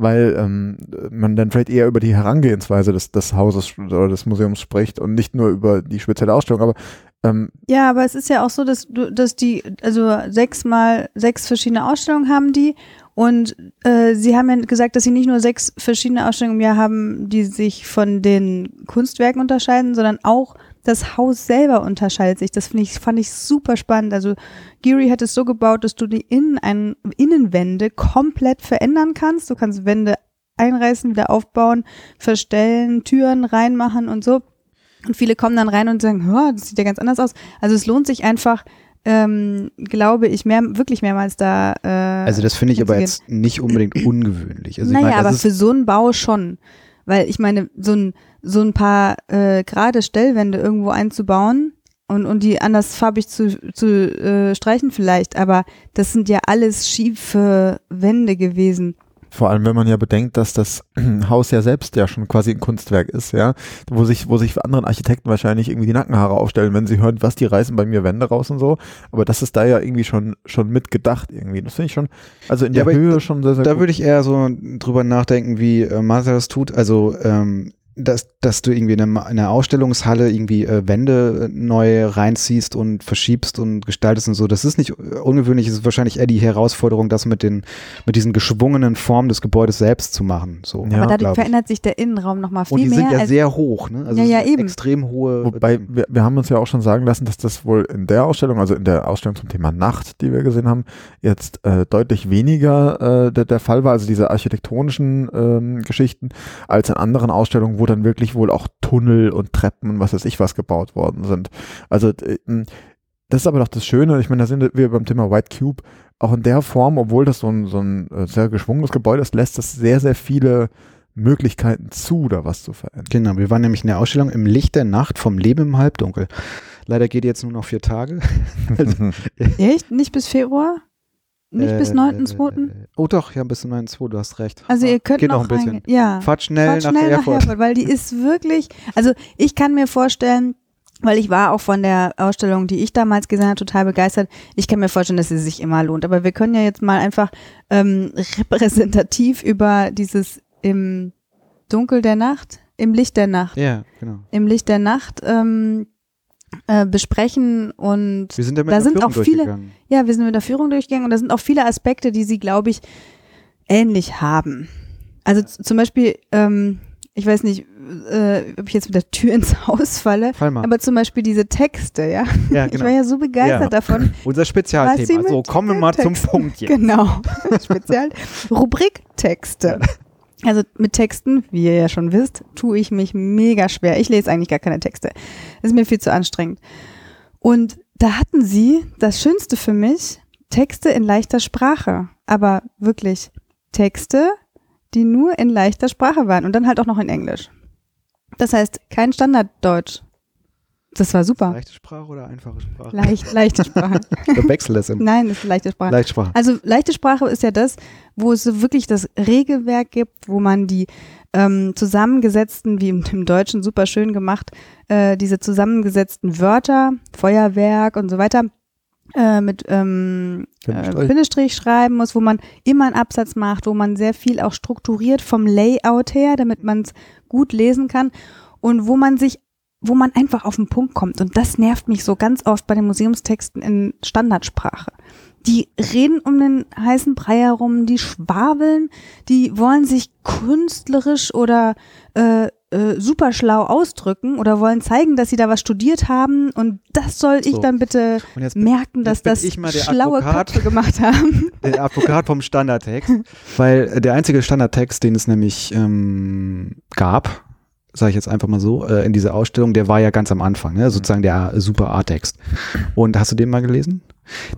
weil ähm, man dann vielleicht eher über die Herangehensweise des, des Hauses oder des Museums spricht und nicht nur über die spezielle Ausstellung, aber ähm, Ja, aber es ist ja auch so, dass du, dass die, also sechs mal sechs verschiedene Ausstellungen haben die und äh, sie haben ja gesagt, dass sie nicht nur sechs verschiedene Ausstellungen im Jahr haben, die sich von den Kunstwerken unterscheiden, sondern auch das Haus selber unterscheidet sich. Das finde ich, fand ich super spannend. Also Geary hat es so gebaut, dass du die Innen, Innenwände komplett verändern kannst. Du kannst Wände einreißen, wieder aufbauen, verstellen, Türen reinmachen und so. Und viele kommen dann rein und sagen, "Hör, das sieht ja ganz anders aus. Also es lohnt sich einfach, ähm, glaube ich, mehr, wirklich mehrmals da. Äh, Also das finde ich aber jetzt nicht unbedingt ungewöhnlich. Also ich naja, meine, das aber für so einen Bau schon. Weil ich meine, so ein, so ein paar äh, gerade Stellwände irgendwo einzubauen und, und die anders farbig zu, zu äh, streichen vielleicht, aber das sind ja alles schiefe Wände gewesen. Vor allem, wenn man ja bedenkt, dass das Haus ja selbst ja schon quasi ein Kunstwerk ist, ja, wo sich, wo sich für anderen Architekten wahrscheinlich irgendwie die Nackenhaare aufstellen, wenn sie hören, was die reißen bei mir Wände raus und so. Aber das ist da ja irgendwie schon, schon mitgedacht irgendwie. Das finde ich schon, also in der Höhe da- schon sehr, sehr da gut. würde ich eher so drüber nachdenken, wie äh, Martha das tut. Also ähm, dass, dass du irgendwie in einer, in einer Ausstellungshalle irgendwie äh, Wände äh, neu reinziehst und verschiebst und gestaltest und so. Das ist nicht äh, ungewöhnlich, es ist wahrscheinlich eher die Herausforderung, das mit den mit diesen geschwungenen Formen des Gebäudes selbst zu machen. So, Ja, aber dadurch verändert sich der Innenraum nochmal viel Und die mehr. sind ja als, sehr hoch, ne? Also Ja, ja, eben. extrem hohe. Wobei, wir, wir haben uns ja auch schon sagen lassen, dass das wohl in der Ausstellung, also in der Ausstellung zum Thema Nacht, die wir gesehen haben, jetzt äh, deutlich weniger äh, der, der Fall war, also diese architektonischen ähm, Geschichten, als in anderen Ausstellungen, wo dann wirklich wohl auch Tunnel und Treppen und was weiß ich was gebaut worden sind. Also äh, das ist aber doch das Schöne, ich meine, da sind wir beim Thema White Cube, auch in der Form, obwohl das so ein, so ein äh, sehr geschwungenes Gebäude ist, lässt das sehr, sehr viele Möglichkeiten zu, da was zu verändern. Genau, wir waren nämlich in der Ausstellung im Licht der Nacht vom Leben im Halbdunkel. Leider geht jetzt nur noch vier Tage. also, Echt? Nicht bis Februar? Nicht äh, bis 9.2.? Oh doch, ja, bis zum 9.2., du hast recht. Also ihr könnt Geht noch, noch ein bisschen. Ja. Fahrt schnell, Fahrt nach, schnell Erfurt. nach Erfurt. Weil die ist wirklich, also ich kann mir vorstellen, weil ich war auch von der Ausstellung, die ich damals gesehen habe, total begeistert. Ich kann mir vorstellen, dass sie sich immer lohnt. Aber wir können ja jetzt mal einfach ähm, repräsentativ über dieses im Dunkel der Nacht, im Licht der Nacht. Ja, genau. Im Licht der Nacht ähm, äh, besprechen und wir sind ja mit da der sind Führung auch viele, ja, wir sind mit der Führung durchgegangen und da sind auch viele Aspekte, die sie, glaube ich, ähnlich haben. Also zum Beispiel, ähm, ich weiß nicht, äh, ob ich jetzt mit der Tür ins Haus falle, Fall aber zum Beispiel diese Texte, ja. Ja, Ich genau. war ja so begeistert Ja. davon. Unser Spezialthema. So, kommen wir mal zum Punkt jetzt. Genau. Spezial. Rubrik Texte. Also mit Texten, wie ihr ja schon wisst, tue ich mich mega schwer. Ich lese eigentlich gar keine Texte. Ist mir viel zu anstrengend. Und da hatten sie das Schönste für mich, Texte in leichter Sprache. Aber wirklich Texte, die nur in leichter Sprache waren und dann halt auch noch in Englisch. Das heißt, kein Standarddeutsch. Das war super. Leichte Sprache oder einfache Sprache? Leicht, leichte Sprache. Oder wechsel es im Nein, das ist leichte Sprache. Leichtsprache. Also leichte Sprache ist ja das, wo es so wirklich das Regelwerk gibt, wo man die ähm, zusammengesetzten, wie im, im Deutschen super schön gemacht, äh, diese zusammengesetzten Wörter, Feuerwerk und so weiter, äh, mit ähm, äh, Bindestrich. Bindestrich schreiben muss, wo man immer einen Absatz macht, wo man sehr viel auch strukturiert vom Layout her, damit man es gut lesen kann und wo man sich wo man einfach auf den Punkt kommt. Und das nervt mich so ganz oft bei den Museumstexten in Standardsprache. Die reden um den heißen Brei herum, die schwabeln, die wollen sich künstlerisch oder äh, äh, super schlau ausdrücken oder wollen zeigen, dass sie da was studiert haben. Und das soll ich So. dann bitte jetzt merken, dass bin das schlaue Advokat. Köpfe gemacht haben. der Advokat vom Standardtext, weil äh, der einzige Standardtext, den es nämlich ähm, gab, sage ich jetzt einfach mal so, äh, in dieser Ausstellung, der war ja ganz am Anfang, ne? sozusagen der super A-Text. Und hast du den mal gelesen?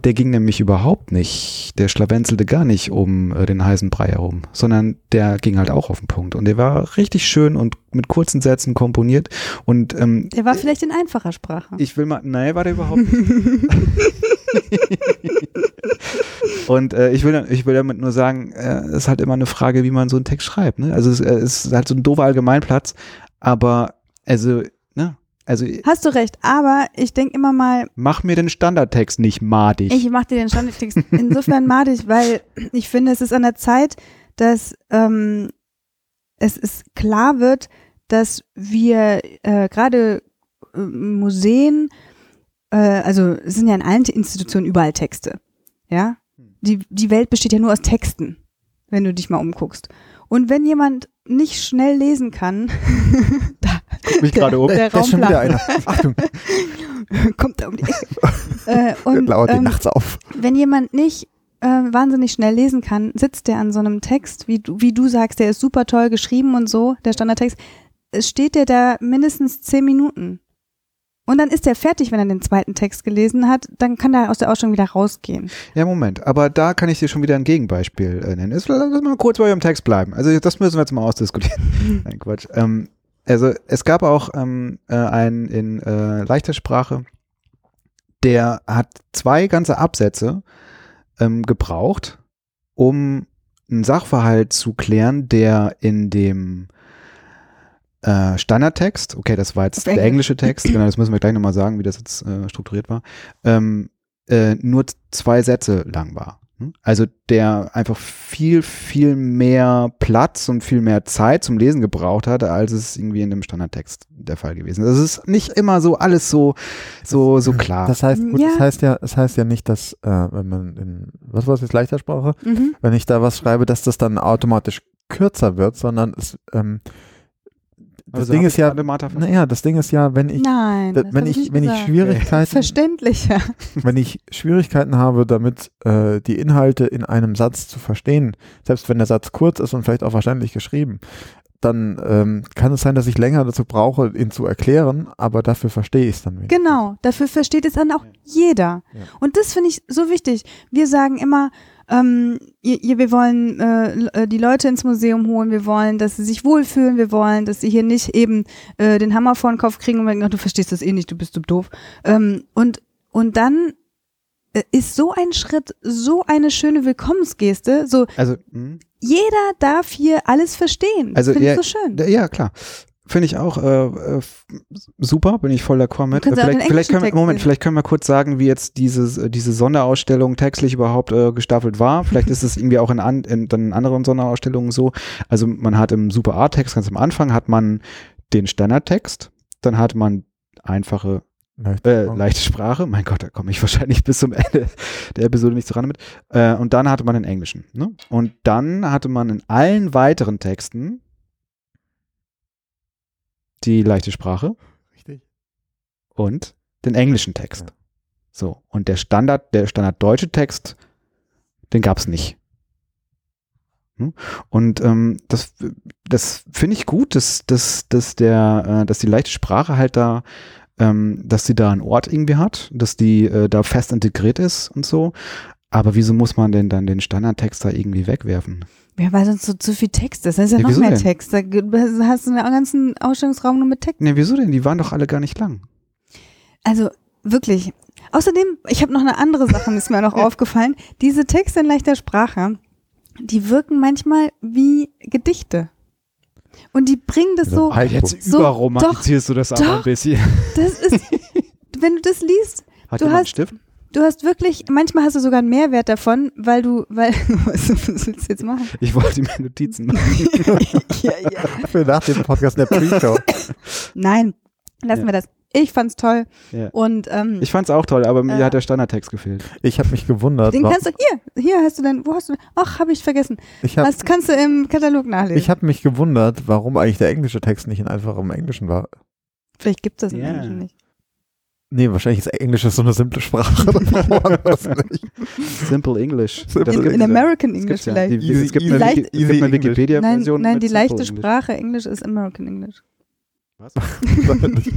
Der ging nämlich überhaupt nicht, der schlawenzelte gar nicht um äh, den heißen Brei herum, sondern der ging halt auch auf den Punkt. Und der war richtig schön und mit kurzen Sätzen komponiert. Und ähm, Der war vielleicht in einfacher Sprache. ich will mal, nein, war der überhaupt nicht. Und äh, ich, will, ich will damit nur sagen, äh, es ist halt immer eine Frage, wie man so einen Text schreibt. Ne? Also es, äh, es ist halt so ein doofer Allgemeinplatz, aber also, ne? Also Hast du recht, aber ich denke immer mal, mach mir den Standardtext nicht madig. Ich mache dir den Standardtext insofern madig, weil ich finde, es ist an der Zeit, dass ähm, es ist klar wird, dass wir äh, gerade äh, Museen, äh, also es sind ja in allen Institutionen überall Texte, ja. Die, die Welt besteht ja nur aus Texten, wenn du dich mal umguckst. Und wenn jemand nicht schnell lesen kann, da, Guck mich gerade um. der Da ist schon wieder einer. Achtung, kommt da um die Ecke. äh, und, lauert die ähm, nachts auf. wenn jemand nicht äh, wahnsinnig schnell lesen kann, sitzt der an so einem Text, wie du, wie du sagst, der ist super toll geschrieben und so, der Standardtext, steht der da mindestens zehn Minuten. Und dann ist er fertig, wenn er den zweiten Text gelesen hat, dann kann er aus der Ausstellung wieder rausgehen. Ja, Moment, aber da kann ich dir schon wieder ein Gegenbeispiel äh, nennen. Lass uns mal kurz bei Ihrem Text bleiben. Also das müssen wir jetzt mal ausdiskutieren. Nein, Quatsch. Ähm, also es gab auch ähm, äh, einen in äh, leichter Sprache, der hat zwei ganze Absätze ähm, gebraucht, um einen Sachverhalt zu klären, der in dem äh, Standardtext, okay, das war jetzt der Englisch. englische Text, genau, das müssen wir gleich nochmal sagen, wie das jetzt äh, strukturiert war, ähm, äh, nur zwei Sätze lang war. Hm? Also der einfach viel, viel mehr Platz und viel mehr Zeit zum Lesen gebraucht hatte, als es irgendwie in dem Standardtext der Fall gewesen ist. Das ist nicht immer so alles so, so, so klar. Das heißt, gut, Ja. das heißt ja, das heißt ja nicht, dass, äh, wenn man in, was war es jetzt, leichter Sprache? Mhm. Wenn ich da was schreibe, dass das dann automatisch kürzer wird, sondern es, ähm, das Also Ding ist ja, naja, das Ding ist ja, wenn ich, Nein, da, wenn ich, wenn ich. Schwierigkeiten, Verständlicher. wenn ich Schwierigkeiten habe, damit äh, die Inhalte in einem Satz zu verstehen, selbst wenn der Satz kurz ist und vielleicht auch wahrscheinlich geschrieben, dann ähm, kann es sein, dass ich länger dazu brauche, ihn zu erklären, aber dafür verstehe ich es dann wenigstens. Genau, dafür versteht es dann auch jeder. Ja. Und das finde ich so wichtig. Wir sagen immer, ähm, ihr, wir wollen äh, die Leute ins Museum holen, wir wollen, dass sie sich wohlfühlen, wir wollen, dass sie hier nicht eben äh, den Hammer vor den Kopf kriegen und denken, ach, du verstehst das eh nicht, du bist du doof. Ähm, und, und dann äh, ist so ein Schritt, so eine schöne Willkommensgeste, so Also, hm. jeder darf hier alles verstehen. Also, Finde ja, ich so schön. Ja, klar. Finde ich auch äh, äh, super, bin ich voll d'accord mit. Vielleicht, vielleicht können wir, Text Moment, vielleicht können wir kurz sagen, wie jetzt diese, diese Sonderausstellung textlich überhaupt äh, gestaffelt war. Vielleicht ist es irgendwie auch in, an, in, dann in anderen Sonderausstellungen so. Also man hat im Super A-Text ganz am Anfang hat man den Standardtext, dann hat man einfache Leicht. äh, leichte Sprache. Mein Gott, da komme ich wahrscheinlich bis zum Ende der Episode nicht so ran mit. Äh, und dann hatte man den Englischen. Ne? Und dann hatte man in allen weiteren Texten die leichte Sprache Richtig. und den englischen Text. Ja. So. Und der Standard, der Standard deutsche Text, den gab es nicht. Hm? Und ähm, das, das finde ich gut, dass, dass, dass, der, äh, dass die leichte Sprache halt da, ähm, dass sie da einen Ort irgendwie hat, dass die äh, da fest integriert ist und so. Aber wieso muss man denn dann den Standardtext da irgendwie wegwerfen? Ja, weil sonst so zu viel Text ist. Das ist ja, Ja, noch mehr denn? Text. Da hast du einen ganzen Ausstellungsraum nur mit Text. Ne, wieso denn? Die waren doch alle gar nicht lang. Also wirklich. Außerdem, ich habe noch eine andere Sache, ist mir noch aufgefallen. Diese Texte in leichter Sprache, die wirken manchmal wie Gedichte. Und die bringen das so, Halt Jetzt So, überromantizierst du das aber doch. ein bisschen. das ist, wenn du das liest, Hat Du jemand einen hast- Stift? Du hast wirklich, manchmal hast du sogar einen Mehrwert davon, weil du, weil, was willst du jetzt machen? Ich wollte mir Notizen machen. ja, ja. Für nach dem Podcast in der Pre-Show. Nein, lassen Ja. wir das. Ich fand's toll Ja. und ähm, Ich fand's auch toll, aber mir Äh. hat der Standardtext gefehlt. Ich habe mich gewundert. den kannst du, hier, hier hast du dann, wo hast du, ach, habe ich vergessen. ich habe Das kannst du im Katalog nachlesen. ich hab mich gewundert, warum eigentlich der englische Text nicht in einfachem Englischen war. Vielleicht gibt es das im. Englischen nicht. Nee, wahrscheinlich ist Englisch so eine simple Sprache. Simple English. Simple In, in. American English ja. vielleicht. Die, Easy- es gibt easy- eine. Wikipedia-Version. Nein, nein, mit die Simple leichte English. Sprache Englisch ist American English.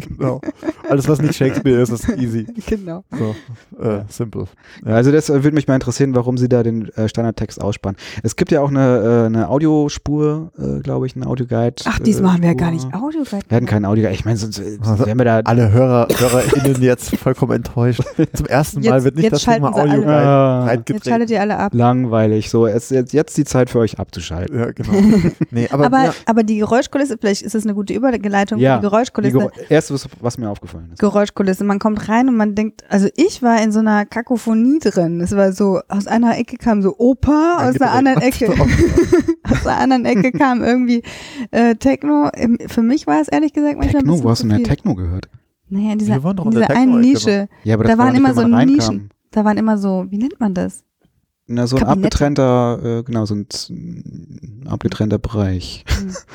Genau. Alles, was nicht Shakespeare ist, ist easy. Genau. So, äh, simple. Ja, also das äh, würde mich mal interessieren, warum sie da den äh, Standardtext aussparen. Es gibt ja auch eine, äh, eine Audiospur, äh, glaube ich, einen Audioguide. Ach, diesmal haben wir ja gar nicht Audioguide. Wir hatten keinen Audioguide. Ich meine, sonst äh, Also, wären wir da. Alle Hörer, HörerInnen jetzt vollkommen enttäuscht. Zum ersten Mal Jetzt- wird nicht das Thema schalten sie alle. Audio Ah, Jetzt schaltet ihr alle ab. langweilig. So, es ist jetzt, jetzt die Zeit für euch abzuschalten. Ja, genau. Nee, aber, Aber, ja, aber die Geräuschkulisse, vielleicht ist das eine gute Überleitung Ja, die Geräuschkulisse. Die Geräu- Erste, was, was mir aufgefallen ist. Geräuschkulisse. Man kommt rein und man denkt, also ich war in so einer Kakophonie drin. Es war so, aus einer Ecke kam so Opa, aus der anderen Ecke, aus der anderen Ecke kam irgendwie äh, Techno. Im- Für mich war es ehrlich gesagt manchmal ein Techno, bisschen wo hast du denn. Techno gehört? Naja, in dieser, Wir waren doch in dieser einen Nische. Ja, aber Da das war waren nicht, immer so. Nischen. Da waren immer so, wie nennt man das? Na, so ein Kabinette. abgetrennter, äh, genau, so ein ein abgetrennter Bereich.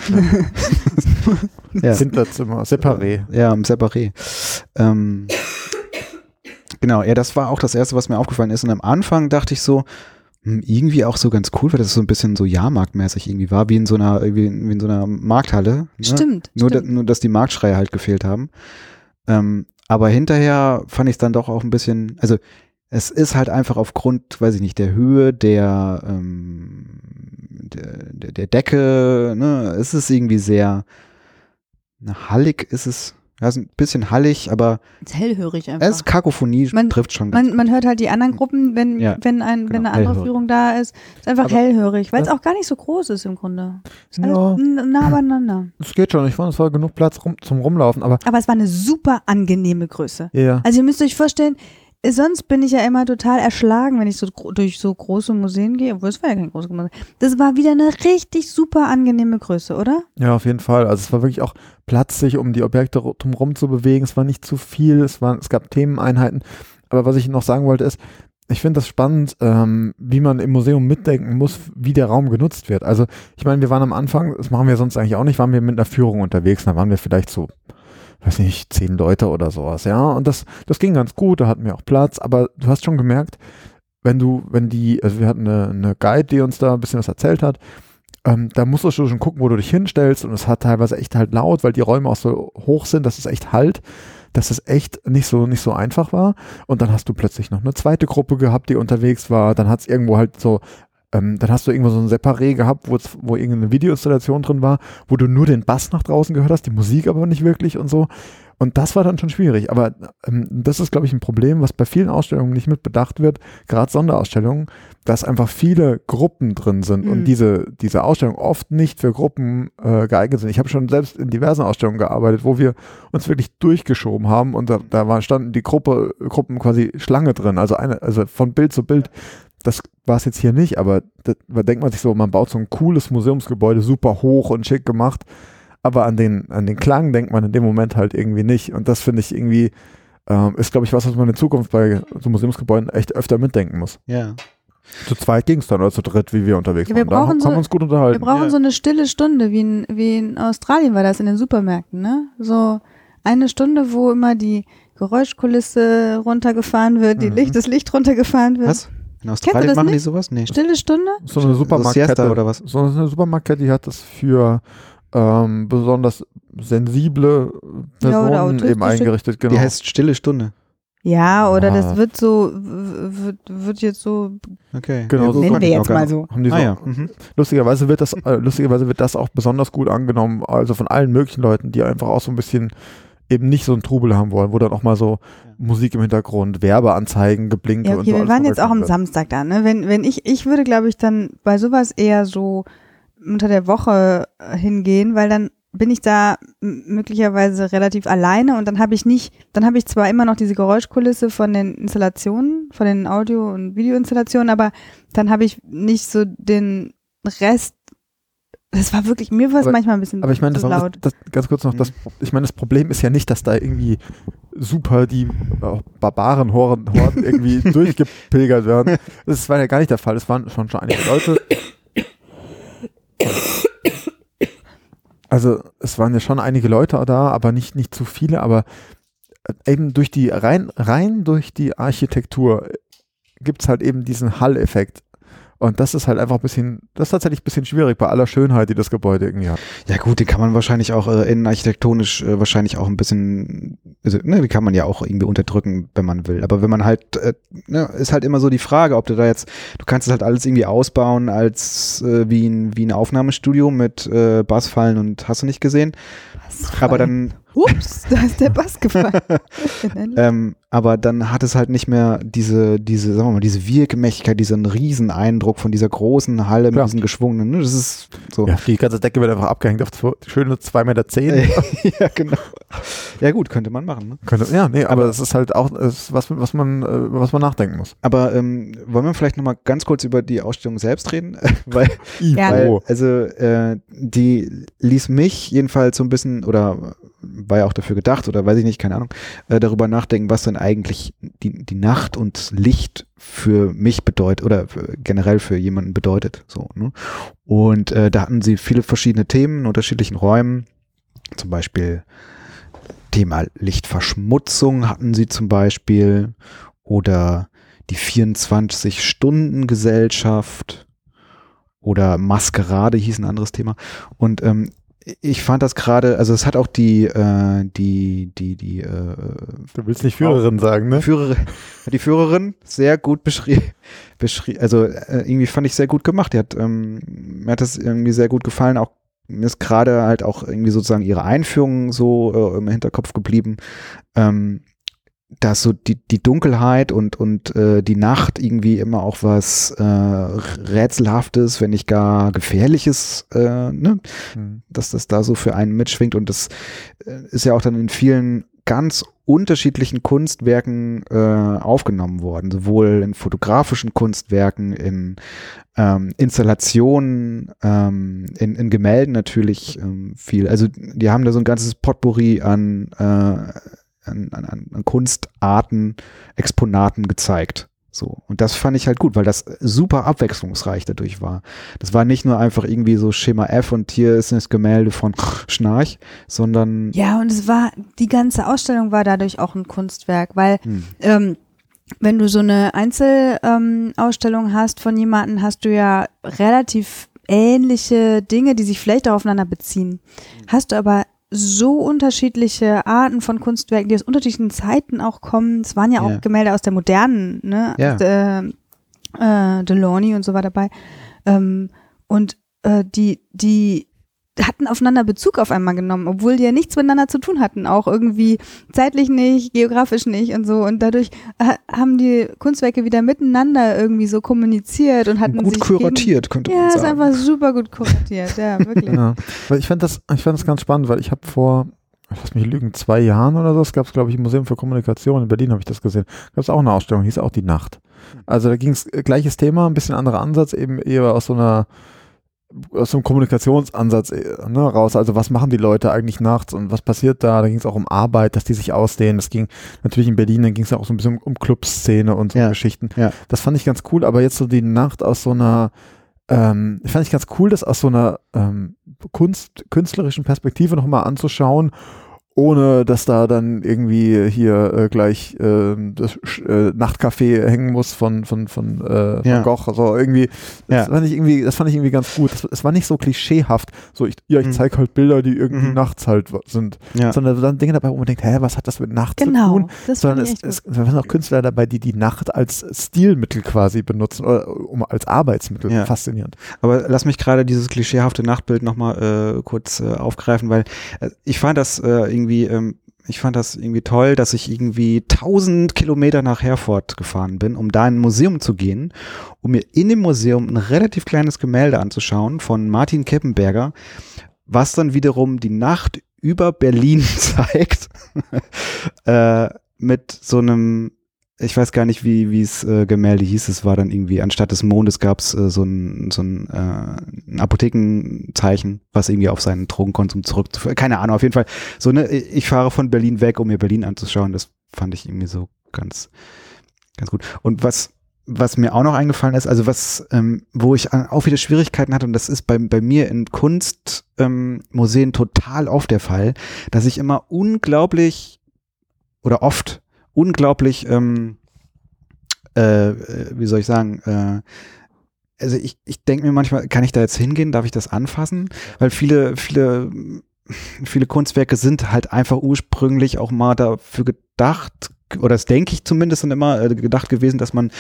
ja. Hinterzimmer, separé. Ja, im Separé. Ähm, genau, ja, das war auch das Erste, was mir aufgefallen ist. Und am Anfang dachte ich so, hm, irgendwie auch so ganz cool, weil das so ein bisschen so Jahrmarktmäßig irgendwie war, wie in so einer, wie in, wie in so einer Markthalle. Ne? Stimmt. Nur, da, stimmt. nur, dass die Marktschreie halt gefehlt haben. Ähm, aber hinterher fand ich es dann doch auch ein bisschen, also es ist halt einfach aufgrund, weiß ich nicht, der Höhe der, ähm, der, der, Decke, ne, es ist irgendwie sehr na, hallig ist es, ja, ist ein bisschen hallig, aber Ist hellhörig einfach. es ist Kakophonie Man- trifft schon ganz Man, man hört halt die anderen Gruppen, wenn, Ja, wenn, ein, wenn genau, eine andere hellhörig. Führung da ist. Ist einfach Aber- hellhörig, weil es auch gar nicht so groß ist im Grunde. Ist alles Ja, nah beieinander. es geht schon. Ich fand, es war genug Platz rum, zum Rumlaufen, aber Aber es war eine super angenehme Größe. ja. Also ihr müsst euch vorstellen, sonst bin ich ja immer total erschlagen, wenn ich so durch so große Museen gehe, obwohl es war ja kein großes Museum. Das war wieder eine richtig super angenehme Größe, oder? Ja, auf jeden Fall. Also es war wirklich auch Platz, sich um die Objekte ru- drumherum zu bewegen. Es war nicht zu viel, es, waren, es gab Themeneinheiten. Aber was ich noch sagen wollte ist, ich finde das spannend, ähm, wie man im Museum mitdenken muss, wie der Raum genutzt wird. Also ich meine, wir waren am Anfang, das machen wir sonst eigentlich auch nicht, waren wir mit einer Führung unterwegs. Da waren wir vielleicht so, weiß nicht, zehn Leute oder sowas, ja. Und das, das ging ganz gut, da hatten wir auch Platz. Aber du hast schon gemerkt, wenn du, wenn die, also wir hatten eine, eine Guide, die uns da ein bisschen was erzählt hat, ähm, da musst du schon gucken, wo du dich hinstellst und es hat teilweise echt halt laut, weil die Räume auch so hoch sind, dass es echt halt, dass es echt nicht so, nicht so einfach war. Und dann hast du plötzlich noch eine zweite Gruppe gehabt, die unterwegs war. Dann hat es irgendwo halt so ähm, dann hast du irgendwo so ein Separé gehabt, wo, irgendeine Videoinstallation drin war, wo du nur den Bass nach draußen gehört hast, die Musik aber nicht wirklich und so. Und das war dann schon schwierig. Aber ähm, das ist, glaube ich, ein Problem, was bei vielen Ausstellungen nicht mit bedacht wird, gerade Sonderausstellungen, dass einfach viele Gruppen drin sind Mhm. und diese, diese Ausstellungen oft nicht für Gruppen äh, geeignet sind. Ich habe schon selbst in diversen Ausstellungen gearbeitet, wo wir uns wirklich durchgeschoben haben und da, da war, standen die Gruppe, Gruppen quasi Schlange drin, also eine, also von Bild zu Bild. Das war es jetzt hier nicht, aber da, da denkt man sich so, man baut so ein cooles Museumsgebäude, super hoch und schick gemacht aber an den, an den Klang denkt man in dem Moment halt irgendwie nicht. Und das finde ich irgendwie, ähm, ist, glaube ich, was, was man in Zukunft bei so Museumsgebäuden echt öfter mitdenken muss. Ja. Zu zweit ging es dann oder zu dritt, wie wir unterwegs Ja, wir waren. Da brauchen haben so- wir uns gut Wir unterhalten. brauchen Ja. so eine stille Stunde, wie in, wie in Australien war das in den Supermärkten, ne? So eine Stunde, wo immer die Geräuschkulisse runtergefahren wird, die Mhm. Licht, das Licht runtergefahren wird. Was? In Australien das machen die nicht? sowas? Nee. Stille Stunde? So eine Supermarktkette Siesta oder was? So eine Supermarktkette, die hat das für ähm, besonders sensible Ja, Personen eben autistische- eingerichtet. Genau. Die heißt Stille Stunde. Ja, oder Ah. das wird so, wird, wird jetzt so, Okay. Genau, Ja, so nennen wir jetzt mal so. haben die so, Ah ja. Mhm. Lustigerweise wird das, äh, lustigerweise wird das auch besonders gut angenommen, also von allen möglichen Leuten, die einfach auch so ein bisschen eben nicht so einen Trubel haben wollen, wo dann auch mal so Ja. Musik im Hintergrund, Werbeanzeigen, geblinkt Ja, und okay, so wir waren jetzt auch am. Samstag da, ne? Wenn, wenn ich, ich würde, glaube ich, dann bei sowas eher so unter der Woche äh, hingehen, weil dann bin ich da möglicherweise relativ alleine und dann habe ich nicht, dann habe ich zwar immer noch diese Geräuschkulisse von den Installationen, von den Audio- und Videoinstallationen, aber dann habe ich nicht so den Rest. Das war wirklich, mir war es manchmal ein bisschen Aber ich meine, das, zu das, laut. das, ganz kurz noch, das, ich meine, das Problem ist ja nicht, dass da irgendwie super die äh, barbaren Horden, Horden irgendwie durchgepilgert werden. Das war ja gar nicht der Fall. Es waren schon, schon einige Leute. Also es waren ja schon einige Leute da, aber nicht, nicht zu viele, aber äh, eben durch die, rein, rein durch die Architektur gibt es halt eben diesen Hall-Effekt. Und das ist halt einfach ein bisschen, das ist tatsächlich ein bisschen schwierig bei aller Schönheit, die das Gebäude irgendwie hat. Ja gut, den kann man wahrscheinlich auch äh, innenarchitektonisch äh, wahrscheinlich auch ein bisschen, also ne, die kann man ja auch irgendwie unterdrücken, wenn man will. Aber wenn man halt, äh, ne, ist halt immer so die Frage, ob du da jetzt, du kannst es halt alles irgendwie ausbauen als äh, wie, ein, wie ein Aufnahmestudio mit äh, Bassfallen und hast du nicht gesehen. Aber dann, Ups, da ist der Bass gefallen. ähm, aber dann hat es halt nicht mehr diese, diese, sagen wir mal, diese Wirkmächtigkeit, diesen Rieseneindruck von dieser großen Halle Klar. mit diesen geschwungenen, ne, das ist so. Ja, die ganze Decke wird einfach abgehängt auf zwei, schöne 2,10 Meter. Zehn. ja, genau. Ja gut, könnte man machen, ne? Könnte, ja, nee, aber Aber- das ist halt auch ist was, was, man, äh, über was man nachdenken muss. Aber ähm, wollen wir vielleicht nochmal ganz kurz über die Ausstellung selbst reden? weil, Ja. weil also äh, die ließ mich jedenfalls so ein bisschen oder war ja auch dafür gedacht oder weiß ich nicht, keine Ahnung, äh, darüber nachdenken, was denn eigentlich die, die Nacht und Licht für mich bedeutet oder für, generell für jemanden bedeutet. So, ne? Und äh, da hatten sie viele verschiedene Themen in unterschiedlichen Räumen, zum Beispiel Thema Lichtverschmutzung hatten sie zum Beispiel oder die 24-Stunden-Gesellschaft oder Maskerade hieß ein anderes Thema. Und ähm, ich fand das gerade, also es hat auch die, äh, die, die, die äh, Du willst nicht Führerin sagen, ne? Führerin, die Führerin sehr gut beschrieben, beschrie also äh, irgendwie fand ich sehr gut gemacht. Die hat, ähm, mir hat das irgendwie sehr gut gefallen. Auch mir ist gerade halt auch irgendwie sozusagen ihre Einführung so äh, im Hinterkopf geblieben. Ähm, dass so die, die Dunkelheit und, und äh, die Nacht irgendwie immer auch was äh, Rätselhaftes, wenn nicht gar Gefährliches, äh, ne? Hm. dass das da so für einen mitschwingt und das äh, ist ja auch dann in vielen ganz unterschiedlichen Kunstwerken äh, aufgenommen worden, sowohl in fotografischen Kunstwerken, in ähm, Installationen, ähm, in, in Gemälden natürlich ähm, viel. Also die haben da so ein ganzes Potpourri an, äh, an, an, an Kunstarten, Exponaten gezeigt. So. Und das fand ich halt gut, weil das super abwechslungsreich dadurch war. Das war nicht nur einfach irgendwie so Schema F und hier ist das Gemälde von Schnarch, sondern Ja, und es war, die ganze Ausstellung war dadurch auch ein Kunstwerk, weil hm, ähm, wenn du so eine Einzelausstellung ähm, hast von jemandem, hast du ja relativ ähnliche Dinge, die sich vielleicht auch aufeinander beziehen. Hast du aber so unterschiedliche Arten von Kunstwerken, die aus unterschiedlichen Zeiten auch kommen. Es waren ja auch Ja. Gemälde aus der modernen, ne? Ja. Äh, äh, Delaunay und so war dabei. Ähm, und äh, die, die hatten aufeinander Bezug auf einmal genommen, obwohl die ja nichts miteinander zu tun hatten, auch irgendwie zeitlich nicht, geografisch nicht und so. Und dadurch ha haben die Kunstwerke wieder miteinander irgendwie so kommuniziert und hatten Gut sich kuratiert, könnte Gegen, ja, man ist sagen. einfach super gut kuratiert, ja, wirklich. Ja. Weil ich fand das, ich fand das ganz spannend, weil ich habe vor, lass mich lügen, zwei Jahren oder so, es gab es, glaube ich, im Museum für Kommunikation in Berlin, habe ich das gesehen. Gab es auch eine Ausstellung, hieß auch die Nacht. Also da ging es gleiches Thema, ein bisschen anderer Ansatz, eben eher aus so einer aus so einem Kommunikationsansatz äh, ne, raus. Also was machen die Leute eigentlich nachts und was passiert da? Da ging es auch um Arbeit, dass die sich ausdehnen. Das ging natürlich in Berlin, dann ging es auch so ein bisschen um, um Clubszene und so Ja, Geschichten. ja. Das fand ich ganz cool, aber jetzt so die Nacht aus so einer ähm, fand ich ganz cool, das aus so einer ähm, Kunst, künstlerischen Perspektive nochmal anzuschauen, ohne dass da dann irgendwie hier äh, gleich äh, das Sch- äh, Nachtcafé hängen muss von von von, äh, Ja. von Gogh. Also irgendwie, das Ja. fand ich irgendwie, das fand ich irgendwie ganz gut. Das, es war nicht so klischeehaft. So ich, ja, ich Mhm. zeige halt Bilder, die irgendwie Mhm. nachts halt sind, Ja. sondern dann Dinge dabei, wo man denkt, hä, was hat das mit Nacht zu tun? Genau, das sondern es, es, da sind auch Künstler dabei, die die Nacht als Stilmittel quasi benutzen oder um, als Arbeitsmittel. Ja. Faszinierend. Aber lass mich gerade dieses klischeehafte Nachtbild nochmal äh, kurz äh, aufgreifen, weil äh, ich fand das äh, irgendwie, ähm, ich fand das irgendwie toll, dass ich irgendwie 1000 Kilometer nach Herford gefahren bin, um da in ein Museum zu gehen, um mir in dem Museum ein relativ kleines Gemälde anzuschauen von Martin Keppenberger, was dann wiederum die Nacht über Berlin zeigt, äh, mit so einem ich weiß gar nicht, wie wie es äh, Gemälde hieß. Es war dann irgendwie, anstatt des Mondes gab es äh, so ein, so ein, äh, ein Apothekenzeichen, was irgendwie auf seinen Drogenkonsum zurückzuführen. Keine Ahnung, auf jeden Fall. So, ne, ich fahre von Berlin weg, um mir Berlin anzuschauen. Das fand ich irgendwie so ganz, ganz gut. Und was, was mir auch noch eingefallen ist, also was, ähm, wo ich auch wieder Schwierigkeiten hatte, und das ist bei, bei mir in Kunstmuseen ähm, total oft der Fall, dass ich immer unglaublich oder oft unglaublich, ähm, äh, äh, wie soll ich sagen, äh, also ich, ich denke mir manchmal, kann ich da jetzt hingehen, darf ich das anfassen? Weil viele, viele, viele Kunstwerke sind halt einfach ursprünglich auch mal dafür gedacht, oder das denke ich zumindest dann immer äh, gedacht gewesen, dass man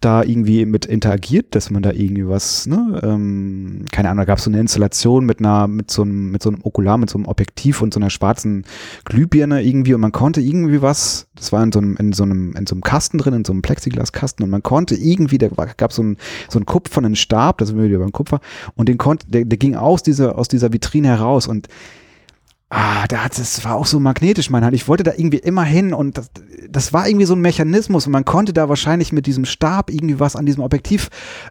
da irgendwie mit interagiert, dass man da irgendwie was, ne, ähm, keine Ahnung, da gab es so eine Installation mit einer, mit so einem, mit so einem Okular, mit so einem Objektiv und so einer schwarzen Glühbirne irgendwie und man konnte irgendwie was, das war in so einem, in so einem, in so einem Kasten drin, in so einem Plexiglaskasten und man konnte irgendwie, da gab so ein, so ein kupfernen Stab, das sind wir wieder beim Kupfer, und den konnte, der, der ging aus dieser, aus dieser Vitrine heraus und Ah, da hat es war auch so magnetisch, mein Hand. Ich wollte da irgendwie immer hin und das, das war irgendwie so ein Mechanismus und man konnte da wahrscheinlich mit diesem Stab irgendwie was an diesem Objektiv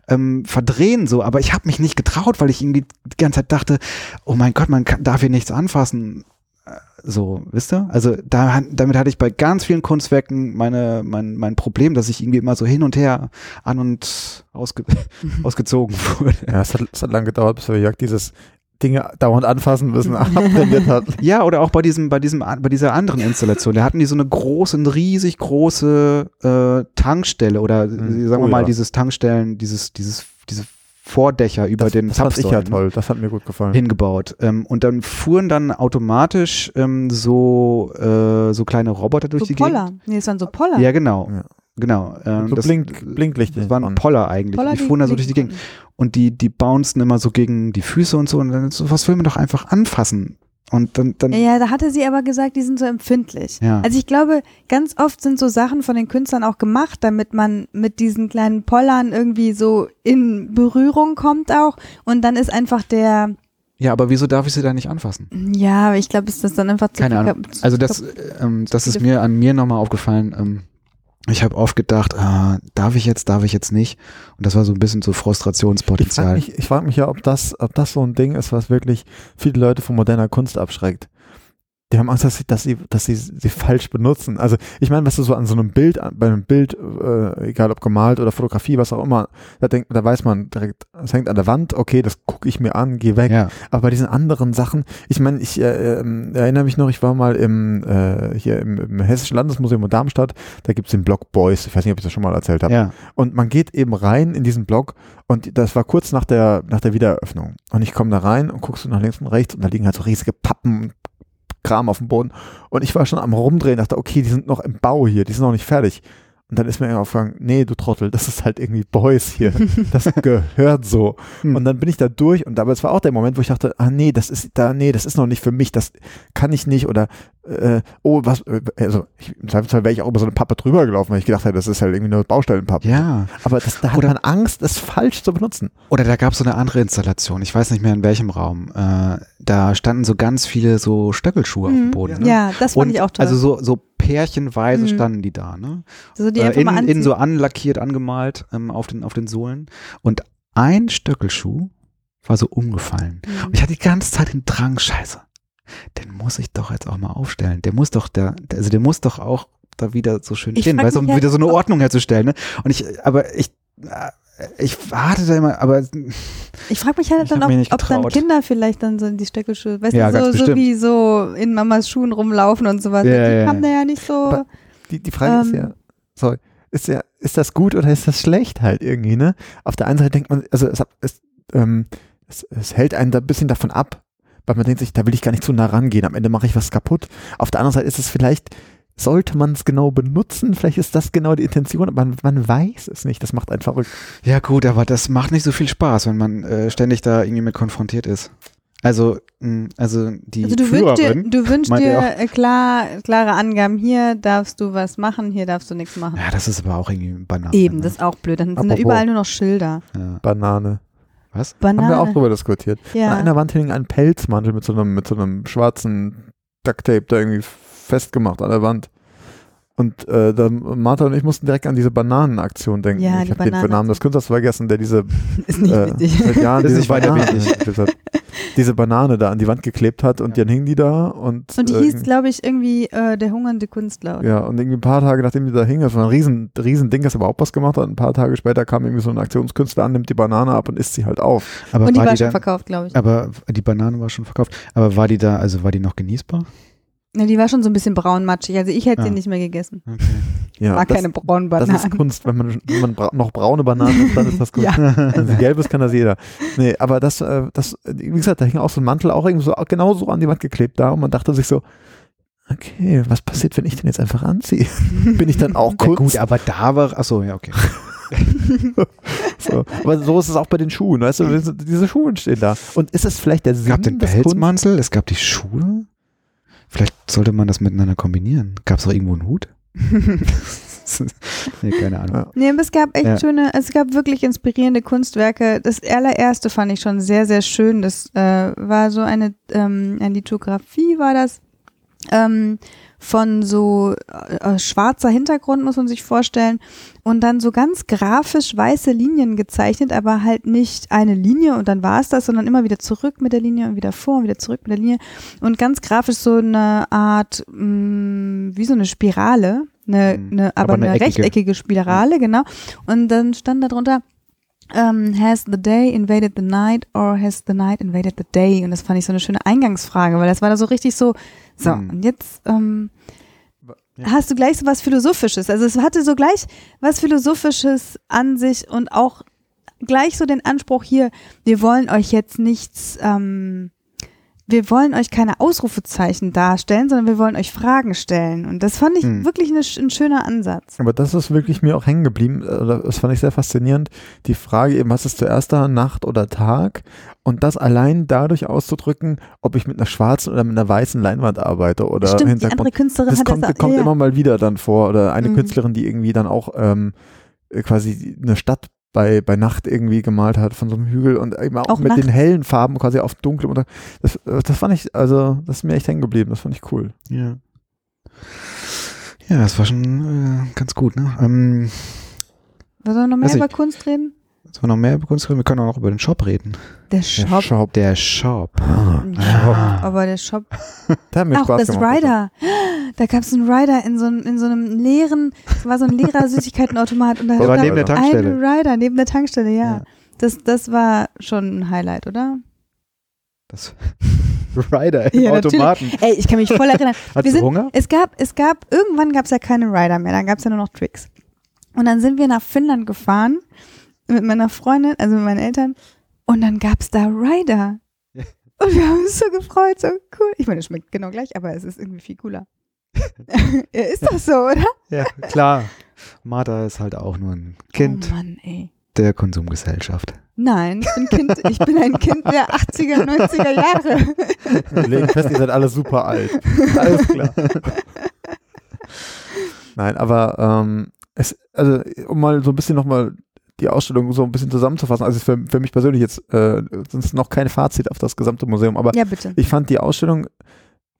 ähm, verdrehen, so. Aber ich habe mich nicht getraut, weil ich irgendwie die ganze Zeit dachte, oh mein Gott, man kann, darf hier nichts anfassen. Äh, So, wisst ihr? Also da, damit hatte ich bei ganz vielen Kunstwerken meine, mein, mein Problem, dass ich irgendwie immer so hin und her an und ausge, ausgezogen wurde. Ja, es hat, es hat lange gedauert, bis wir Jörg dieses Dinge dauernd anfassen müssen, abtrainiert hat. Ja, oder auch bei diesem, bei diesem, bei dieser anderen Installation. Da hatten die so eine große, eine riesig große äh, Tankstelle oder Mhm. sagen wir Oh mal ja. dieses Tankstellen, dieses, dieses, diese Vordächer über Das, den das fand ich ja Zapfsäulen toll, das hat mir gut gefallen. hingebaut. Ähm, und dann fuhren dann automatisch ähm, so, äh, so kleine Roboter durch So die Poller. Gegend. Nee, es waren so Poller. Ja, genau. Ja. Genau. Ähm, so das, Blink, Blinklichter. das waren an. Poller eigentlich. Poller, die fuhren da so durch die Gegend. Und die, die bouncen immer so gegen die Füße und so. Und dann so, was will man doch einfach anfassen? Und dann, dann Ja, ja, da hatte sie aber gesagt, die sind so empfindlich. Ja. Also ich glaube, ganz oft sind so Sachen von den Künstlern auch gemacht, damit man mit diesen kleinen Pollern irgendwie so in Berührung kommt auch. Und dann ist einfach der, Ja, aber wieso darf ich sie da nicht anfassen? ja, aber ich glaube, ist das dann einfach zu Keine viel Ahnung. Also das, ähm, das ist mir an mir nochmal aufgefallen. Ähm, ich habe oft gedacht, ah, darf ich jetzt, darf ich jetzt nicht? Und das war so ein bisschen so Ich frage Frustrationspotenzial. mich, ich frag mich ja, ob das, ob das so ein Ding ist, was wirklich viele Leute von moderner Kunst abschreckt. Die haben Angst, dass sie, dass sie, dass sie sie falsch benutzen. Also ich meine, was du so an so einem Bild, bei einem Bild, äh, egal ob gemalt oder Fotografie, was auch immer, da denkt, da weiß man direkt, es hängt an der Wand, okay, das gucke ich mir an, geh weg. Ja. Aber bei diesen anderen Sachen, ich meine, ich äh, ähm, erinnere mich noch, ich war mal im äh, hier im, im Hessischen Landesmuseum in Darmstadt, da gibt's den Blog Boys, ich weiß nicht, ob ich das schon mal erzählt habe. Ja. Und man geht eben rein in diesen Blog und das war kurz nach der, nach der Wiedereröffnung. Und ich komme da rein und guckst du nach links und rechts und da liegen halt so riesige Pappen und Kram auf dem Boden. Und ich war schon am Rumdrehen, dachte, okay, die sind noch im Bau hier, die sind noch nicht fertig. Und dann ist mir aufgegangen, nee, du Trottel, das ist halt irgendwie Boys hier. Das gehört so. Hm. Und dann bin ich da durch und aber es war auch der Moment, wo ich dachte, ah nee, das ist da, nee, das ist noch nicht für mich, das kann ich nicht oder äh, oh, was, äh, also ich, im Zweifelsfall wäre ich auch über so eine Pappe drüber gelaufen, weil ich gedacht hätte, das ist halt irgendwie eine Baustellenpappe. Ja. Aber das, da hat Oder- man Angst, das falsch zu benutzen. Oder da gab es so eine andere Installation, ich weiß nicht mehr in welchem Raum. Äh, da standen so ganz viele so Stöckelschuhe auf dem Mhm. Boden. Ne? Ja, das fand Und ich auch toll. Also so, so pärchenweise Mhm. standen die da, ne? so die Äh, in, mal in so anlackiert, angemalt ähm, auf, den, auf den Sohlen. Und ein Stöckelschuh war so umgefallen. Mhm. Und ich hatte die ganze Zeit den Drang, scheiße, den muss ich doch jetzt auch mal aufstellen. Der muss doch, der, der- also der muss doch auch da wieder so schön Ich stehen, weißt du, um halt, wieder so eine Ordnung herzustellen. Ne? Und ich, aber ich, äh, ich warte da immer, aber Ich frage mich halt dann, hab ob, mir nicht ob dann. Kinder vielleicht dann so in die Stöckelschuhe, weißt Ja, du, so, so wie so in Mamas Schuhen rumlaufen und sowas. Ja, die ja, haben ja. da ja nicht so. Aber- Die, die Frage ist Ähm. ja, sorry, ist ja, ist das gut oder ist das schlecht halt irgendwie, ne? Auf der einen Seite denkt man, also es, es, ähm, es, es hält einen da ein bisschen davon ab, weil man denkt sich, da will ich gar nicht zu nah rangehen, am Ende mache ich was kaputt. Auf der anderen Seite ist es vielleicht, sollte man es genau benutzen, vielleicht ist das genau die Intention, aber man, man weiß es nicht, das macht einen verrückt. Ja gut, aber das macht nicht so viel Spaß, wenn man äh, ständig da irgendwie mit konfrontiert ist. Also, mh, also die Also du wünschst dir, du wünschst dir er äh, klar, klare Angaben, hier darfst du was machen, hier darfst du nichts machen. ja, das ist aber auch irgendwie banal. Eben, ne? das ist auch blöd. Dann sind da Apropos. überall nur noch Schilder. Ja. Banane. Was? Haben wir auch Banane. drüber diskutiert. An Ja. einer Wand hing ein Pelzmantel mit so einem, mit so einem schwarzen Ducktape da irgendwie festgemacht an der Wand. Und äh, da, Martha und ich mussten direkt an diese Bananenaktion denken. Ja, ich habe den. Namen des Künstlers vergessen, der diese Ist nicht äh, seit Jahren ist diese Banane. Diese Banane da an die Wand geklebt hat und dann hing die da und, Und die äh, hieß, glaube ich, irgendwie äh, der hungernde Künstler. oder? ja, und irgendwie ein paar Tage nachdem die da hing, das war ein riesen, riesen Ding, das überhaupt was gemacht hat. Ein paar Tage später kam irgendwie so ein Aktionskünstler an, nimmt die Banane ab und isst sie halt auf. Aber Und die war war die schon dann, verkauft, glaube ich. aber die Banane war schon verkauft. Aber war die da, also war die noch genießbar? Ja, die war schon so ein bisschen braunmatschig. Also ich hätte Ja. sie nicht mehr gegessen. Okay. Ja, Mag das, keine braunen das Bananen. ist Kunst. Wenn man, wenn man bra noch braune Bananen isst, dann ist das gut. Ja. Wenn sie gelb ist, kann das jeder. Nee, aber das, äh, das, wie gesagt, da hing auch so ein Mantel auch irgendwie so genauso an die Wand geklebt da und man dachte sich so, okay, was passiert, wenn ich den jetzt einfach anziehe? Bin ich dann auch Ja, Kunst? gut, aber da war, achso, ja, okay. So. Aber so ist es auch bei den Schuhen, weißt du, diese Schuhe stehen da. Und ist es vielleicht der Es Sinn gab den des Kunst? Pelzmantel, es gab die Schuhe. Vielleicht sollte man das miteinander kombinieren. Gab es auch irgendwo einen Hut? nee, keine Ahnung. Nee, aber es gab echt Ja. schöne, es gab wirklich inspirierende Kunstwerke. Das allererste fand ich schon sehr, sehr schön. Das äh, war so eine, ähm, eine Lithografie, war das. Ähm, von so äh, schwarzer Hintergrund, muss man sich vorstellen. Und dann so ganz grafisch weiße Linien gezeichnet, aber halt nicht eine Linie und dann war es das, sondern immer wieder zurück mit der Linie und wieder vor und wieder zurück mit der Linie. Und ganz grafisch so eine Art, mh, wie so eine Spirale, eine, Mhm. eine, aber, Aber eine eine eckige. rechteckige Spirale, genau. Und dann stand da drunter, ähm, has the day invaded the night or has the night invaded the day? Und das fand ich so eine schöne Eingangsfrage, weil das war da so richtig so, so, Mhm. und jetzt ähm, Ja. hast du gleich so was Philosophisches. Also es hatte so gleich was Philosophisches an sich und auch gleich so den Anspruch hier, wir wollen euch jetzt nichts, ähm, wir wollen euch keine Ausrufezeichen darstellen, sondern wir wollen euch Fragen stellen. Und das fand ich Hm. wirklich eine, ein schöner Ansatz. Aber das ist wirklich mir auch hängen geblieben. äh, Das fand ich sehr faszinierend. Die Frage eben, was ist zuerst da, Nacht oder Tag? Und das allein dadurch auszudrücken, ob ich mit einer schwarzen oder mit einer weißen Leinwand arbeite oder Stimmt, die Hintergrund. andere Künstlerin Das hat kommt, das kommt ja, immer mal wieder dann vor. Oder eine Mhm. Künstlerin, die irgendwie dann auch ähm, äh, quasi eine Stadt bei, bei Nacht irgendwie gemalt hat von so einem Hügel und eben auch, Auch mit den Nacht. hellen Farben quasi auf dunklem. Und das, das fand ich, also das ist mir echt hängen geblieben. Das fand ich cool. Ja. Ja, das war schon äh, ganz gut, ne? Ähm, Wollen wir noch mehr über Kunst reden? Sollen wir noch mehr über Kunst reden? Wir können auch noch über den Shop reden. Der Der Shop. Shop. Der Shop. Ja, aber der Shop. Der hat mir Auch Spaß das gemacht. Rider. Da gab es einen Rider in so, einem- in so einem leeren, es war so ein leerer Süßigkeitenautomat und da Der war stand neben der Ein ein Tankstelle. Rider neben der Tankstelle, ja. Ja. Das, das war schon ein Highlight, oder? Das Rider im Ja, natürlich. Automaten. Ey, ich kann mich voll erinnern. Hast Wir sind- Hunger? Es gab, es gab, irgendwann gab es ja keine Rider mehr, dann gab es ja nur noch Tricks. Und dann sind wir nach Finnland gefahren mit meiner Freundin, also mit meinen Eltern, und dann gab es da Rider. Ja. Und wir haben uns so gefreut, so cool. Ich meine, es schmeckt genau gleich, aber es ist irgendwie viel cooler. ja, ist doch so, oder? Ja, klar. Martha ist halt auch nur ein Kind Oh Mann, ey. der Konsumgesellschaft. Nein, ich bin Kind, ich bin ein Kind der 80er, 90er Jahre. Wir legen fest, ihr seid alle super alt. Alles klar. Nein, aber ähm, es, also um mal so ein bisschen nochmal die Ausstellung so ein bisschen zusammenzufassen, also für, für mich persönlich jetzt äh, es noch kein Fazit auf das gesamte Museum, aber Ja, ich fand die Ausstellung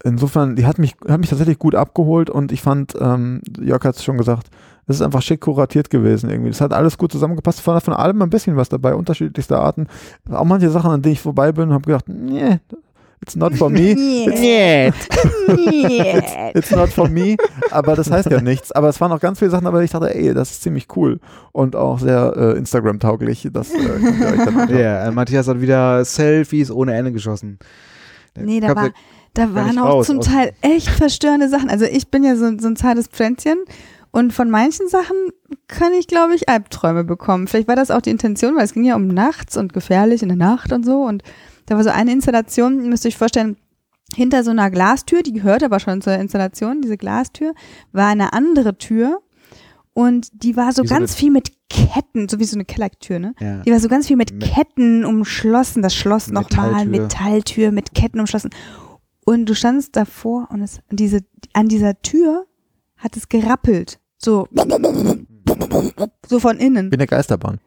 insofern, die hat mich, hat mich tatsächlich gut abgeholt und ich fand, ähm, Jörg hat es schon gesagt, es ist einfach schick kuratiert gewesen irgendwie. Das hat alles gut zusammengepasst, von, von allem ein bisschen was dabei, unterschiedlichste Arten. Auch manche Sachen, an denen ich vorbei bin und habe gedacht, nee, it's not for me. Nee. Nee. It's not for me, aber das heißt ja nichts. Aber es waren auch ganz viele Sachen, aber ich dachte, ey, das ist ziemlich cool und auch sehr äh, Instagram-tauglich. Das äh, könnt ihr euch dann anschauen. Ja, äh, Matthias hat wieder Selfies ohne Ende geschossen. Nee, da, war, da waren auch raus zum aus- Teil echt verstörende Sachen. Also ich bin ja so, so ein zartes Pflänzchen und von manchen Sachen kann ich, glaube ich, Albträume bekommen. Vielleicht war das auch die Intention, weil es ging ja um nachts und gefährlich in der Nacht und so. Und da war so eine Installation, ihr müsst euch vorstellen, hinter so einer Glastür, die gehört aber schon zur Installation, diese Glastür, war eine andere Tür und die war so Wie so ganz eine- viel mit Ketten, so wie so eine Kellertür, ne? Ja. Die war so ganz viel mit Mit- Ketten umschlossen, das Schloss nochmal, Metalltür. Mit Ketten umschlossen. Und du standst davor und es, diese, an dieser Tür hat es gerappelt. So, so von innen. Wie in der Geisterbahn.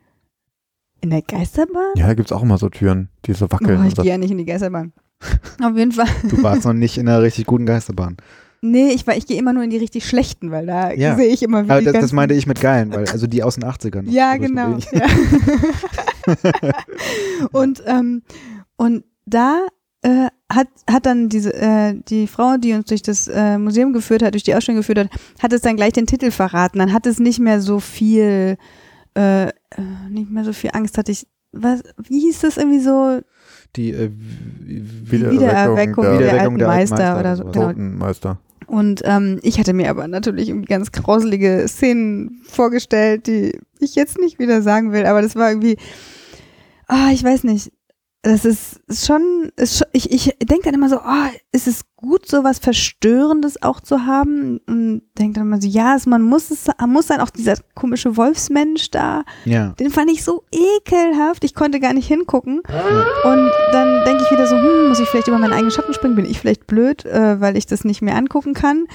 In der Geisterbahn? Ja, da gibt es auch immer so Türen, die so wackeln. Oh, ich gehe ja nicht in die Geisterbahn. Auf jeden Fall. Du warst noch nicht in einer richtig guten Geisterbahn. Nee, ich, war- ich gehe immer nur in die richtig schlechten, weil da Ja. sehe ich immer wie Aber das, das meinte ich mit geilen, weil also die aus den 80ern. Ja, Also genau. Ja. und, ähm, und da äh, hat, hat dann diese, äh, die Frau, die uns durch das äh, Museum geführt hat, durch die Ausstellung geführt hat, hat es dann gleich den Titel verraten. Dann hat es nicht mehr so viel, äh, äh, nicht mehr so viel Angst hatte ich. Was, wie hieß das irgendwie so? Die äh, Wiedererweckung Wiedererweckung der- der, alten der alten Meister, Meister oder so. Genau. Totenmeister. Und ähm, ich hatte mir aber natürlich irgendwie ganz grauselige Szenen vorgestellt, die ich jetzt nicht wieder sagen will, aber das war irgendwie, ah, ich weiß nicht. Das ist schon, ist schon ich, ich denke dann immer so, oh, ist es gut, so was Verstörendes auch zu haben? Und denke dann immer so, ja, es, man muss es, muss dann auch dieser komische Wolfsmensch da, ja. den fand ich so ekelhaft, ich konnte gar nicht hingucken. Und dann denke ich wieder so, hm, muss ich vielleicht über meinen eigenen Schatten springen? Bin ich vielleicht blöd, äh, weil ich das nicht mehr angucken kann?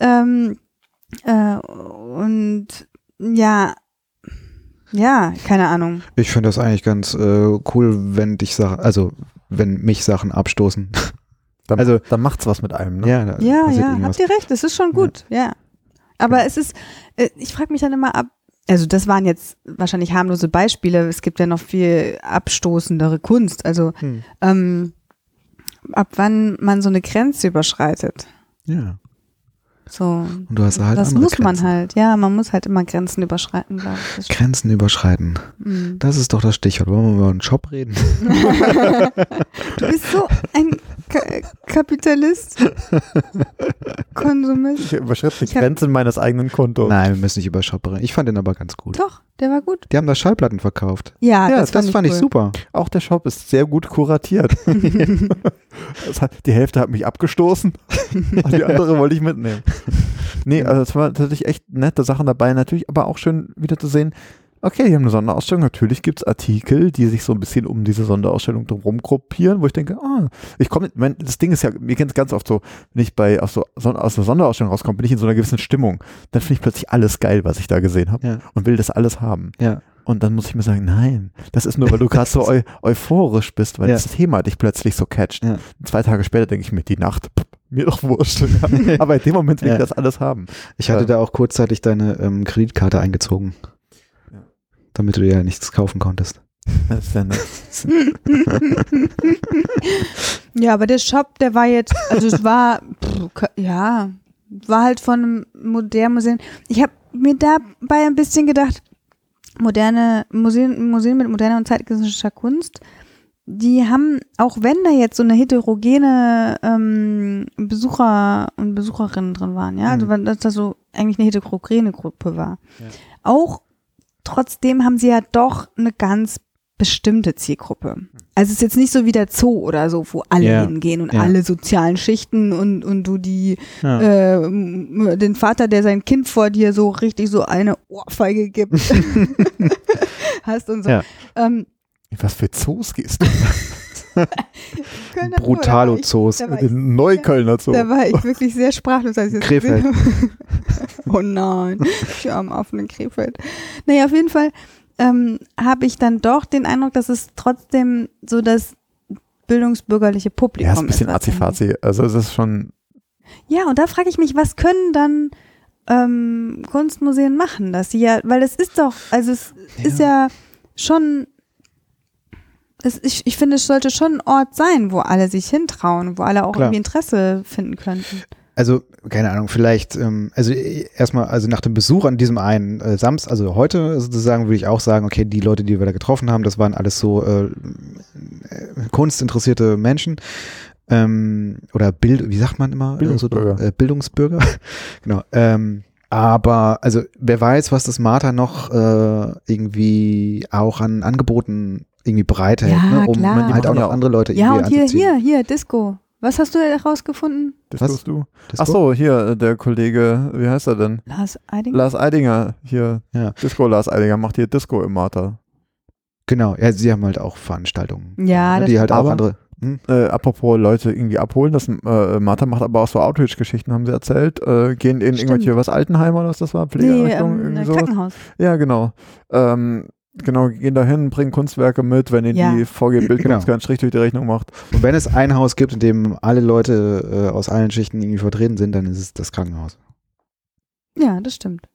Ähm, äh, und ja, ja, keine Ahnung. Ich finde das eigentlich ganz äh, cool, wenn dich Sachen, also wenn mich Sachen abstoßen. Dann, Also- dann macht's was mit einem. Ne? ja, da Ja, ja, irgendwas. habt ihr recht, das ist schon gut, ja. Aber es ist, äh, ich frage mich dann immer ab, also das waren jetzt wahrscheinlich harmlose Beispiele, es gibt ja noch viel abstoßendere Kunst, also Hm. ähm, ab wann man so eine Grenze überschreitet. Ja. So, Und du hast halt das andere muss man Grenzen. halt, ja, man muss halt immer Grenzen überschreiten, glaube ich. Grenzen überschreiten. Mhm. Das ist doch das Stichwort. Wollen wir über einen Shop reden? Du bist so ein Kapitalist, Konsumist. Ich überschritt die Ich Grenzen meines eigenen Kontos. Nein, wir müssen nicht über Shop reden. Ich fand den aber ganz gut. Doch, der war gut. Die haben da Schallplatten verkauft. Ja, Ja, das, fand, ich cool. super. Auch der Shop ist sehr gut kuratiert. das hat, die Hälfte hat mich abgestoßen und die andere wollte ich mitnehmen. Nee, also es war tatsächlich echt nette Sachen dabei. Natürlich aber auch schön wieder zu sehen, okay, die haben eine Sonderausstellung. Natürlich gibt es Artikel, die sich so ein bisschen um diese Sonderausstellung drumherum gruppieren, wo ich denke, ah, ich komme, das Ding ist ja, mir kennt es ganz oft so, wenn ich bei aus, so, aus einer Sonderausstellung rauskomme, bin ich in so einer gewissen Stimmung. Dann finde ich plötzlich alles geil, was ich da gesehen habe Ja. und will das alles haben. Ja. Und dann muss ich mir sagen, nein, das ist nur, weil du gerade so eu euphorisch bist, weil Ja. das Thema dich plötzlich so catcht. Ja. Zwei Tage später denke ich mir, die Nacht, pff, mir doch wurscht. Aber in dem Moment will ich das alles haben. Ich hatte da auch kurzzeitig deine ähm, Kreditkarte eingezogen. Damit du dir ja nichts kaufen konntest. Das ist ja nett. Ja, aber der Shop, der war jetzt, also es war, pff, ja, war halt von einem modernen Museum. Ich habe mir dabei ein bisschen gedacht, moderne Museen, Museen mit moderner und zeitgenössischer Kunst, die haben, auch wenn da jetzt so eine heterogene ähm, Besucher und Besucherinnen drin waren, ja, also Mhm. wenn das da so eigentlich eine heterogene Gruppe war, Ja. auch trotzdem haben sie ja doch eine ganz bestimmte Zielgruppe. Also es ist jetzt nicht so wie der Zoo oder so, wo alle Ja. hingehen und Ja. alle sozialen Schichten und, und du die Ja. äh, den Vater, der sein Kind vor dir so richtig so eine Ohrfeige gibt, hast und so. Ja. Ähm, was für Zoos gehst du? Kölner Zoo, Brutalo-Zoos. da war ich- Den Neuköllner Zoo. Da war ich wirklich sehr sprachlos, als ich das Krefeld. Oh nein, ich am offenen Krefeld. Naja, auf jeden Fall ähm, habe ich dann doch den Eindruck, dass es trotzdem so das bildungsbürgerliche Publikum Ja, ist ein bisschen Azifazi. Also es ist schon, Ja, und da frage ich mich, was können dann ähm, Kunstmuseen machen, dass sie ja, weil es ist doch, also es ist ja schon, es, ich, ich finde, es sollte schon ein Ort sein, wo alle sich hintrauen, wo alle auch Klar. irgendwie Interesse finden könnten. Also, keine Ahnung, vielleicht, ähm, also äh, erstmal, also nach dem Besuch an diesem einen äh, Samstag, also heute sozusagen, würde ich auch sagen, okay, die Leute, die wir da getroffen haben, das waren alles so äh, äh, kunstinteressierte Menschen. Ähm, oder Bild, wie sagt man immer? Bildungsbürger. Äh, Bildungsbürger. genau. Ähm, aber, also, wer weiß, was das Martha noch äh, irgendwie auch an Angeboten irgendwie bereithält, Ja, ne? um klar. halt auch Ja. noch andere Leute Ja, irgendwie und hier, hier, hier, Disco. Was hast du herausgefunden? das Was? du. Das Ach so, hier, äh, der Kollege, wie heißt er denn? Lars Eiding? Lars Eidinger, hier, Ja. Disco Lars Eidinger macht hier Disco im Martha. Genau, ja, sie haben halt auch Veranstaltungen. Ja, ne, das die halt auch andere. Hm? Äh, apropos Leute irgendwie abholen, das äh, Martha macht aber auch so Outreach-Geschichten, haben sie erzählt. Äh, gehen in Stimmt. irgendwelche, was, Altenheim oder was das war? nee, Pflegeeinrichtung, ähm, irgendwie? Krankenhaus. Ja, genau. Ähm, genau, gehen da hin, bringen Kunstwerke mit, wenn ihnen Ja. die VG Bildkunst Genau. keinen Strich durch die Rechnung macht. Und wenn es ein Haus gibt, in dem alle Leute äh, aus allen Schichten irgendwie vertreten sind, dann ist es das Krankenhaus. Ja, das stimmt.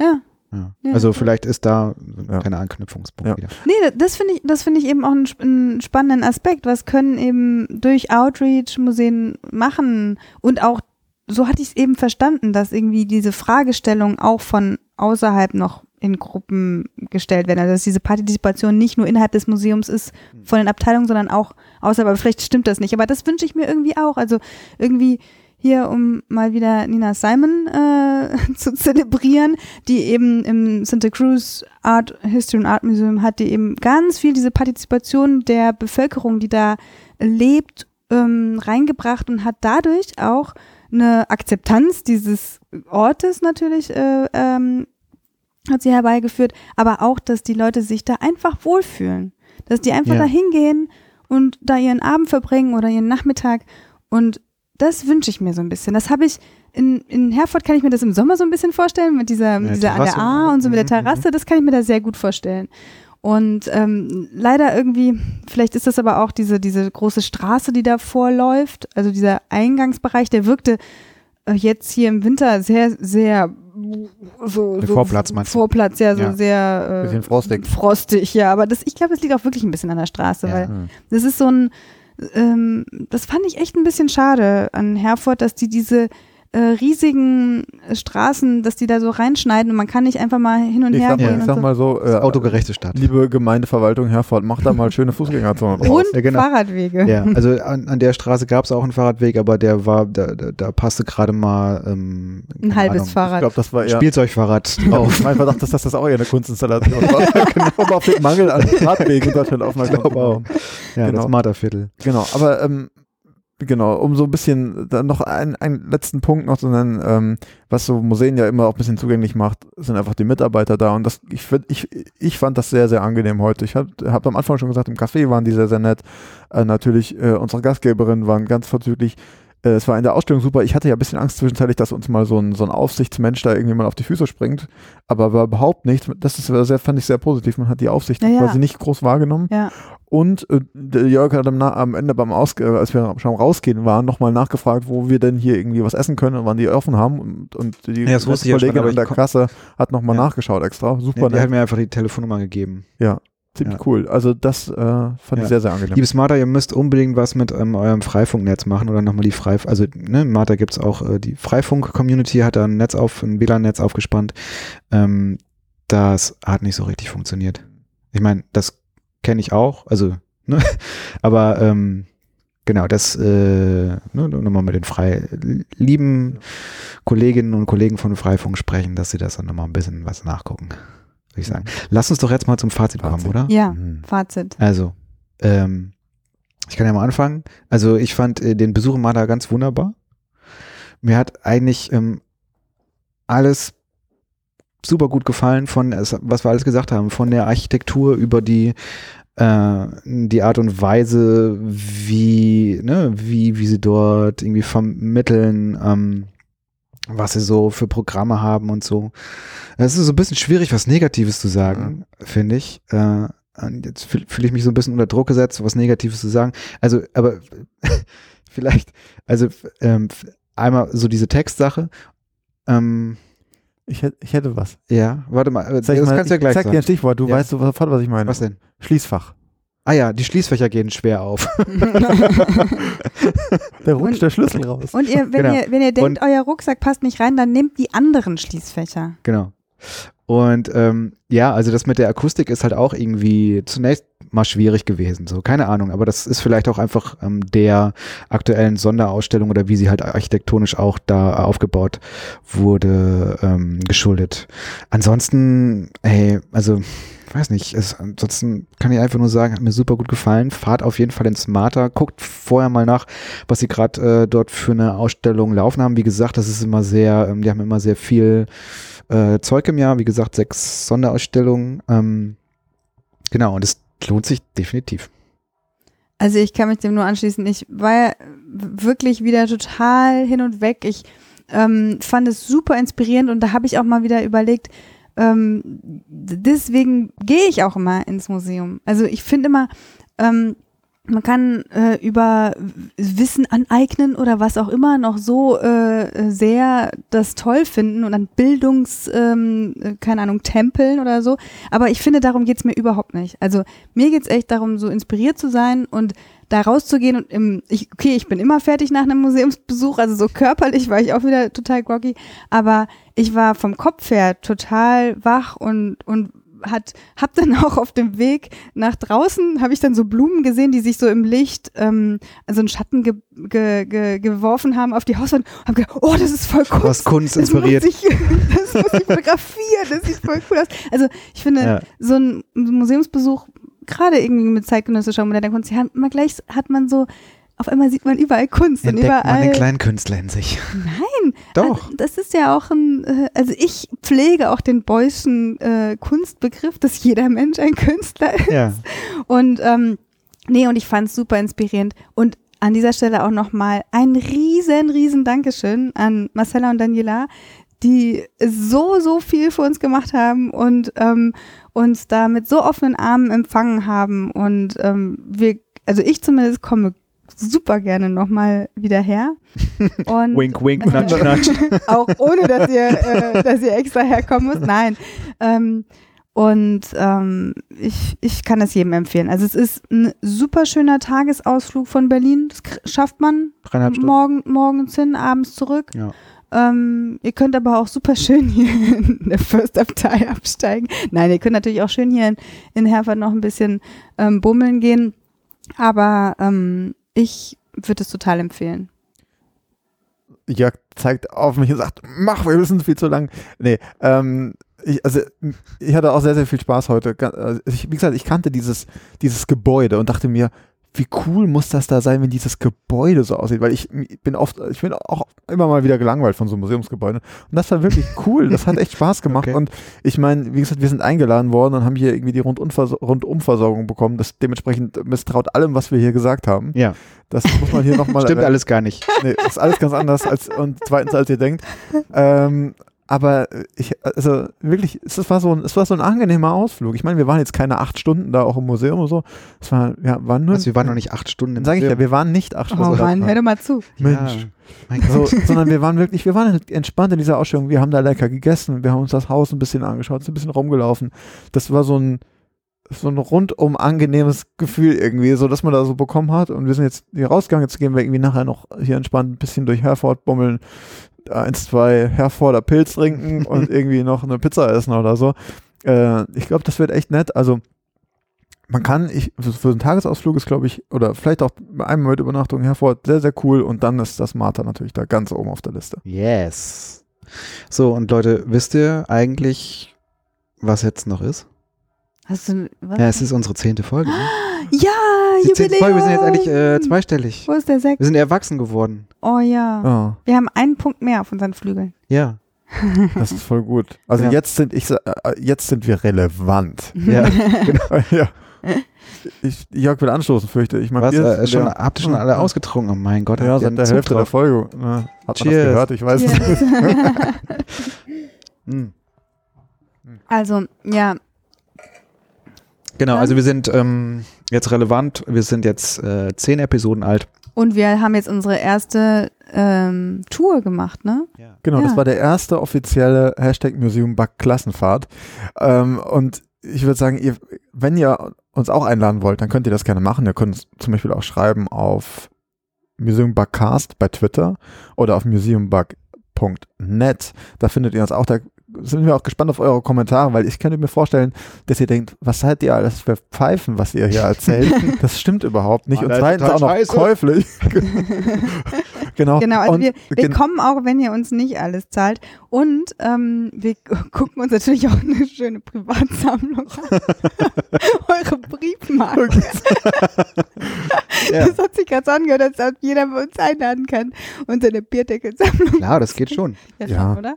Ja. Ja. Ja, also vielleicht ist da Ja. keine Anknüpfungspunkt Ja. wieder. Nee, das finde ich, das finde ich eben auch einen, einen spannenden Aspekt. Was können eben durch Outreach Museen machen? Und auch, so hatte ich es eben verstanden, dass irgendwie diese Fragestellungen auch von außerhalb noch in Gruppen gestellt werden. Also dass diese Partizipation nicht nur innerhalb des Museums ist von den Abteilungen, sondern auch außerhalb. Aber vielleicht stimmt das nicht. Aber das wünsche ich mir irgendwie auch. Also irgendwie hier, um mal wieder Nina Simon äh, zu zelebrieren, die eben im Santa Cruz Art History and Art Museum hat, die eben ganz viel diese Partizipation der Bevölkerung, die da lebt, ähm, reingebracht und hat dadurch auch eine Akzeptanz dieses Ortes natürlich äh, ähm, hat sie herbeigeführt, aber auch, dass die Leute sich da einfach wohlfühlen, dass die einfach Ja. da hingehen und da ihren Abend verbringen oder ihren Nachmittag und das wünsche ich mir so ein bisschen. Das habe ich in, in Herford kann ich mir das im Sommer so ein bisschen vorstellen, mit dieser, mit dieser an der. A und so mit der Mhm, mhm. Terrasse, das kann ich mir da sehr gut vorstellen. Und ähm, leider irgendwie, vielleicht ist das aber auch diese, diese große Straße, die da vorläuft, also dieser Eingangsbereich, der wirkte äh, jetzt hier im Winter sehr, sehr so, Der so Vorplatz meinst du? Vorplatz, ja, so Ja. sehr äh, Bisschen frostig. frostig, ja. Aber das, ich glaube, das liegt auch wirklich ein bisschen an der Straße, Ja. weil Hm. das ist so ein, ähm, das fand ich echt ein bisschen schade an Herford, dass die diese äh, riesigen Straßen, dass die da so reinschneiden und man kann nicht einfach mal hin und Ich her sag, gehen und ich sag so. mal so, äh, autogerechte Stadt. liebe Gemeindeverwaltung Herford, macht da mal schöne Fußgängerzonen draus. Und Ja, genau. Fahrradwege. Ja, also an, an der Straße gab es auch einen Fahrradweg, aber der war, da, da, da passte gerade mal ähm, Ein halbes Ahnung, Ich Fahrrad. glaube, das war eher Spielzeugfahrrad Oh, drauf. mein Verdacht ist, dass das auch eher eine Kunstinstallation war. genau, um auf den Mangel an Radwegen in Deutschland aufmerksam zu glaube auch. machen. Ja, Genau. das Marterviertel. Genau, aber ähm, genau, um so ein bisschen dann noch einen, einen letzten Punkt noch zu nennen, ähm, was so Museen ja immer auch ein bisschen zugänglich macht, sind einfach die Mitarbeiter da und das ich find, ich ich fand das sehr sehr angenehm heute. Ich habe hab am Anfang schon gesagt, im Café waren die sehr sehr nett. Äh, natürlich äh, unsere Gastgeberinnen waren ganz vorzüglich. Äh, Es war in der Ausstellung super. Ich hatte ja ein bisschen Angst zwischenzeitlich, dass uns mal so ein, so ein Aufsichtsmensch da irgendwie mal auf die Füße springt. Aber war überhaupt nicht. Das ist sehr, fand ich sehr positiv. Man hat die Aufsicht Ja, ja. quasi nicht groß wahrgenommen. Ja. Und äh, Jörg hat am, am Ende beim Ausge als wir schon rausgehen waren, nochmal nachgefragt, wo wir denn hier irgendwie was essen können und wann die offen haben. Und, und die Ja, ja Kollegin an der Kasse hat nochmal Ja. nachgeschaut extra. Super Ja, die hat nett. mir einfach die Telefonnummer gegeben. Ziemlich ja. cool. Also das äh, fand Ja. ich sehr, sehr angenehm. Liebes Martha, ihr müsst unbedingt was mit ähm, eurem Freifunknetz machen oder nochmal die Freif... Also, ne, in Martha gibt's auch äh, die Freifunk-Community, hat da ein Netz auf, ein WLAN-Netz aufgespannt. Ähm, das hat nicht so richtig funktioniert. Ich meine, das kenne ich auch, also, ne, aber ähm, genau, das, äh, ne, nochmal mit den frei lieben Kolleginnen und Kollegen von Freifunk sprechen, dass sie das dann nochmal ein bisschen was nachgucken, würde ich sagen. Lass uns doch jetzt mal zum Fazit, kommen, Fazit. oder? Ja, Mhm. Fazit. Also, ähm, ich kann ja mal anfangen. Also ich fand äh, den Besuch in Mada ganz wunderbar. Mir hat eigentlich ähm, alles super gut gefallen von, was wir alles gesagt haben, von der Architektur über die äh, die Art und Weise, wie, ne, wie, wie sie dort irgendwie vermitteln, ähm, was sie so für Programme haben und so. Es ist so ein bisschen schwierig, was Negatives zu sagen, finde ich. Äh, jetzt fühle fühl ich mich so ein bisschen unter Druck gesetzt, was Negatives zu sagen. Also, aber vielleicht, also ähm, einmal so diese Textsache. Ähm, Ich, hätt- ich hätte was. ja, warte mal, äh, das mal, kannst du ja ich gleich Sag dir sagen. ein Stichwort, du Ja. weißt sofort, was ich meine. Was denn? Schließfach. Ah ja, die Schließfächer gehen schwer auf. Da rutscht Und- der Schlüssel raus. Und ihr, wenn, Genau. ihr, wenn ihr denkt, Und- euer Rucksack passt nicht rein, dann nehmt die anderen Schließfächer. Genau. Und ähm, ja, also das mit der Akustik ist halt auch irgendwie zunächst mal schwierig gewesen. So, keine Ahnung, aber das ist vielleicht auch einfach ähm, der aktuellen Sonderausstellung oder wie sie halt architektonisch auch da aufgebaut wurde, ähm, geschuldet. Ansonsten, hey, also weiß nicht, es, ansonsten kann ich einfach nur sagen, hat mir super gut gefallen. Fahrt auf jeden Fall ins Marta, guckt vorher mal nach, was sie gerade äh, dort für eine Ausstellung laufen haben. Wie gesagt, das ist immer sehr, ähm, die haben immer sehr viel äh, Zeug im Jahr, wie gesagt, sechs Sonderausstellungen. Ähm, genau, und es lohnt sich definitiv. Also ich kann mich dem nur anschließen. Ich war ja wirklich wieder total hin und weg. Ich ähm, fand es super inspirierend und da habe ich auch mal wieder überlegt, ähm, deswegen gehe ich auch immer ins Museum. Also ich finde immer, ähm, man kann äh, über Wissen aneignen oder was auch immer noch so äh, sehr das toll finden und an Bildungs, ähm, äh, keine Ahnung, Tempeln oder so. Aber ich finde, darum geht's mir überhaupt nicht. Also mir geht's echt darum, so inspiriert zu sein und da rauszugehen und im, ich, okay, ich bin immer fertig nach einem Museumsbesuch, also so körperlich war ich auch wieder total groggy, aber ich war vom Kopf her total wach und, und hat, hab dann auch auf dem Weg nach draußen, habe ich dann so Blumen gesehen, die sich so im Licht, ähm, also einen Schatten ge, ge, ge, geworfen haben auf die Hauswand. Hab gedacht, oh, das ist voll cool. Was Kunst Das inspiriert. muss, ich, das muss ich fotografieren, das sieht voll cool aus. Also ich finde, Ja. so ein Museumsbesuch, gerade irgendwie mit zeitgenössischer moderner Kunst, hat man gleich, hat man so, auf einmal sieht man überall Kunst und Entdeckt man überall. den kleinen Künstler in sich. Nein, Doch. also das ist ja auch ein, äh, also ich pflege auch den Beuysschen äh, Kunstbegriff, dass jeder Mensch ein Künstler ist. Ja. Und ähm, nee, und ich fand es super inspirierend. Und an dieser Stelle auch nochmal ein riesen, riesen Dankeschön an Marcella und Daniela, die so, so viel für uns gemacht haben und ähm, uns da mit so offenen Armen empfangen haben. Und ähm, wir, also ich zumindest komme super gerne nochmal wieder her. Und Wink, wink, nudge, nudge. auch ohne, dass ihr, äh, dass ihr extra herkommen müsst. Nein. Ähm, und ähm, ich, ich kann es jedem empfehlen. Also es ist ein super schöner Tagesausflug von Berlin. Das schafft man morgen, morgens hin, abends zurück. Ja. Ähm, ihr könnt aber auch super schön hier in der First Abtei absteigen. Nein, ihr könnt natürlich auch schön hier in, in Herford noch ein bisschen ähm, bummeln gehen. Aber ähm, ich würde es total empfehlen. Jörg zeigt auf mich und sagt, mach, wir sind viel zu lang. Nee, ähm, ich, also ich hatte auch sehr, sehr viel Spaß heute. Also Ich, wie gesagt, ich kannte dieses, dieses Gebäude und dachte mir, wie cool muss das da sein, wenn dieses Gebäude so aussieht? Weil ich bin oft, ich bin auch immer mal wieder gelangweilt von so Museumsgebäuden. Und das war wirklich cool. Das hat echt Spaß gemacht. Okay. Und ich meine, wie gesagt, wir sind eingeladen worden und haben hier irgendwie die Rundumverso- Rundumversorgung bekommen. Das dementsprechend misstraut allem, was wir hier gesagt haben. Ja, Das muss man hier nochmal stimmt alles gar nicht. Nee, ist alles ganz anders als und zweitens als ihr denkt. Ähm, aber ich, also wirklich, es war so ein, es war so ein angenehmer Ausflug. Ich meine, wir waren jetzt keine acht Stunden da auch im Museum und so. Es war, ja, waren nur. Also wir waren noch nicht acht Stunden im Sag ich ja, Museum. wir waren nicht acht Oh Stunden. Mann, hör doch mal zu. Mensch. Ja, mein Gott. So, sondern wir waren wirklich, wir waren halt entspannt in dieser Ausstellung. Wir haben da lecker gegessen, wir haben uns das Haus ein bisschen angeschaut, sind ein bisschen rumgelaufen. Das war so ein, so ein rundum angenehmes Gefühl irgendwie, so dass man da so bekommen hat. Und wir sind jetzt hier rausgegangen, jetzt gehen wir irgendwie nachher noch hier entspannt ein bisschen durch Herford bummeln, eins, zwei Herforder Pilz trinken und irgendwie noch eine Pizza essen oder so. Äh, ich glaube, das wird echt nett. Also man kann, ich, für für einen Tagesausflug ist, glaube ich, oder vielleicht auch einmal mit Übernachtung Herford sehr, sehr cool. Und dann ist das Martha natürlich da ganz oben auf der Liste. Yes. So, und Leute, wisst ihr eigentlich, was jetzt noch ist? Hast du, was? Ja, es ist unsere zehnte Folge. Ne? Ja, Jubiläum. Folge, wir sind jetzt eigentlich äh, zweistellig. Wo ist der Sekt? Wir sind erwachsen geworden. Oh ja. Ja. Wir haben einen Punkt mehr auf unseren Flügeln. Ja. Das ist voll gut. Also Ja. jetzt sind ich äh, jetzt sind wir relevant. Ja. ja. Ich, Jörg will anstoßen, fürchte ich. Mein Was? Bier ist Äh, schon, leer. habt ihr schon alle ausgetrunken? Oh mein Gott. Ja, seit der Hälfte der drauf? Folge. Ne? Hat man das Cheers. gehört? Ich weiß nicht. Yes. Mm. also, ja, Genau, also wir sind ähm, jetzt relevant. Wir sind jetzt äh, zehn Episoden alt. und wir haben jetzt unsere erste ähm, Tour gemacht, ne? Genau, Ja. das war der erste offizielle Hashtag Museum Bug Klassenfahrt. Ähm, und ich würde sagen, ihr, wenn ihr uns auch einladen wollt, dann könnt ihr das gerne machen. Ihr könnt uns zum Beispiel auch schreiben auf Museum Bugcast bei Twitter oder auf museumbug.net. Da findet ihr uns auch. Da sind wir auch gespannt auf eure Kommentare, weil ich könnte mir vorstellen, dass ihr denkt, was seid ihr alles für Pfeifen, was ihr hier erzählt? das stimmt überhaupt nicht. Mann, Und zweitens auch noch scheiße. käuflich. genau. Genau, also Und wir, wir gen- kommen auch, wenn ihr uns nicht alles zahlt. Und ähm, wir gucken uns natürlich auch eine schöne Privatsammlung an. Eure Briefmarken. Ja. Das hat sich gerade so angehört, als ob jeder bei uns einladen kann. Und seine Bierdeckelsammlung. Klar, das geht schon. Ja, Ja. schon, oder?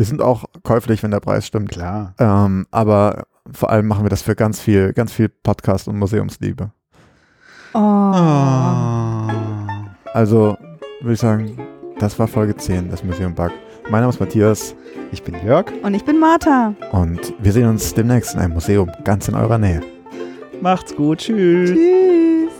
Wir sind auch käuflich, wenn der Preis stimmt. Klar. Ähm, aber vor allem machen wir das für ganz viel, ganz viel Podcast und Museumsliebe. Oh. Ah. Also würde ich sagen, das war Folge 10 des Museum Bug. Mein Name ist Matthias Ich bin Jörg. Und ich bin Martha. und wir sehen uns demnächst in einem Museum ganz in eurer Nähe. Macht's gut. Tschüss. Tschüss.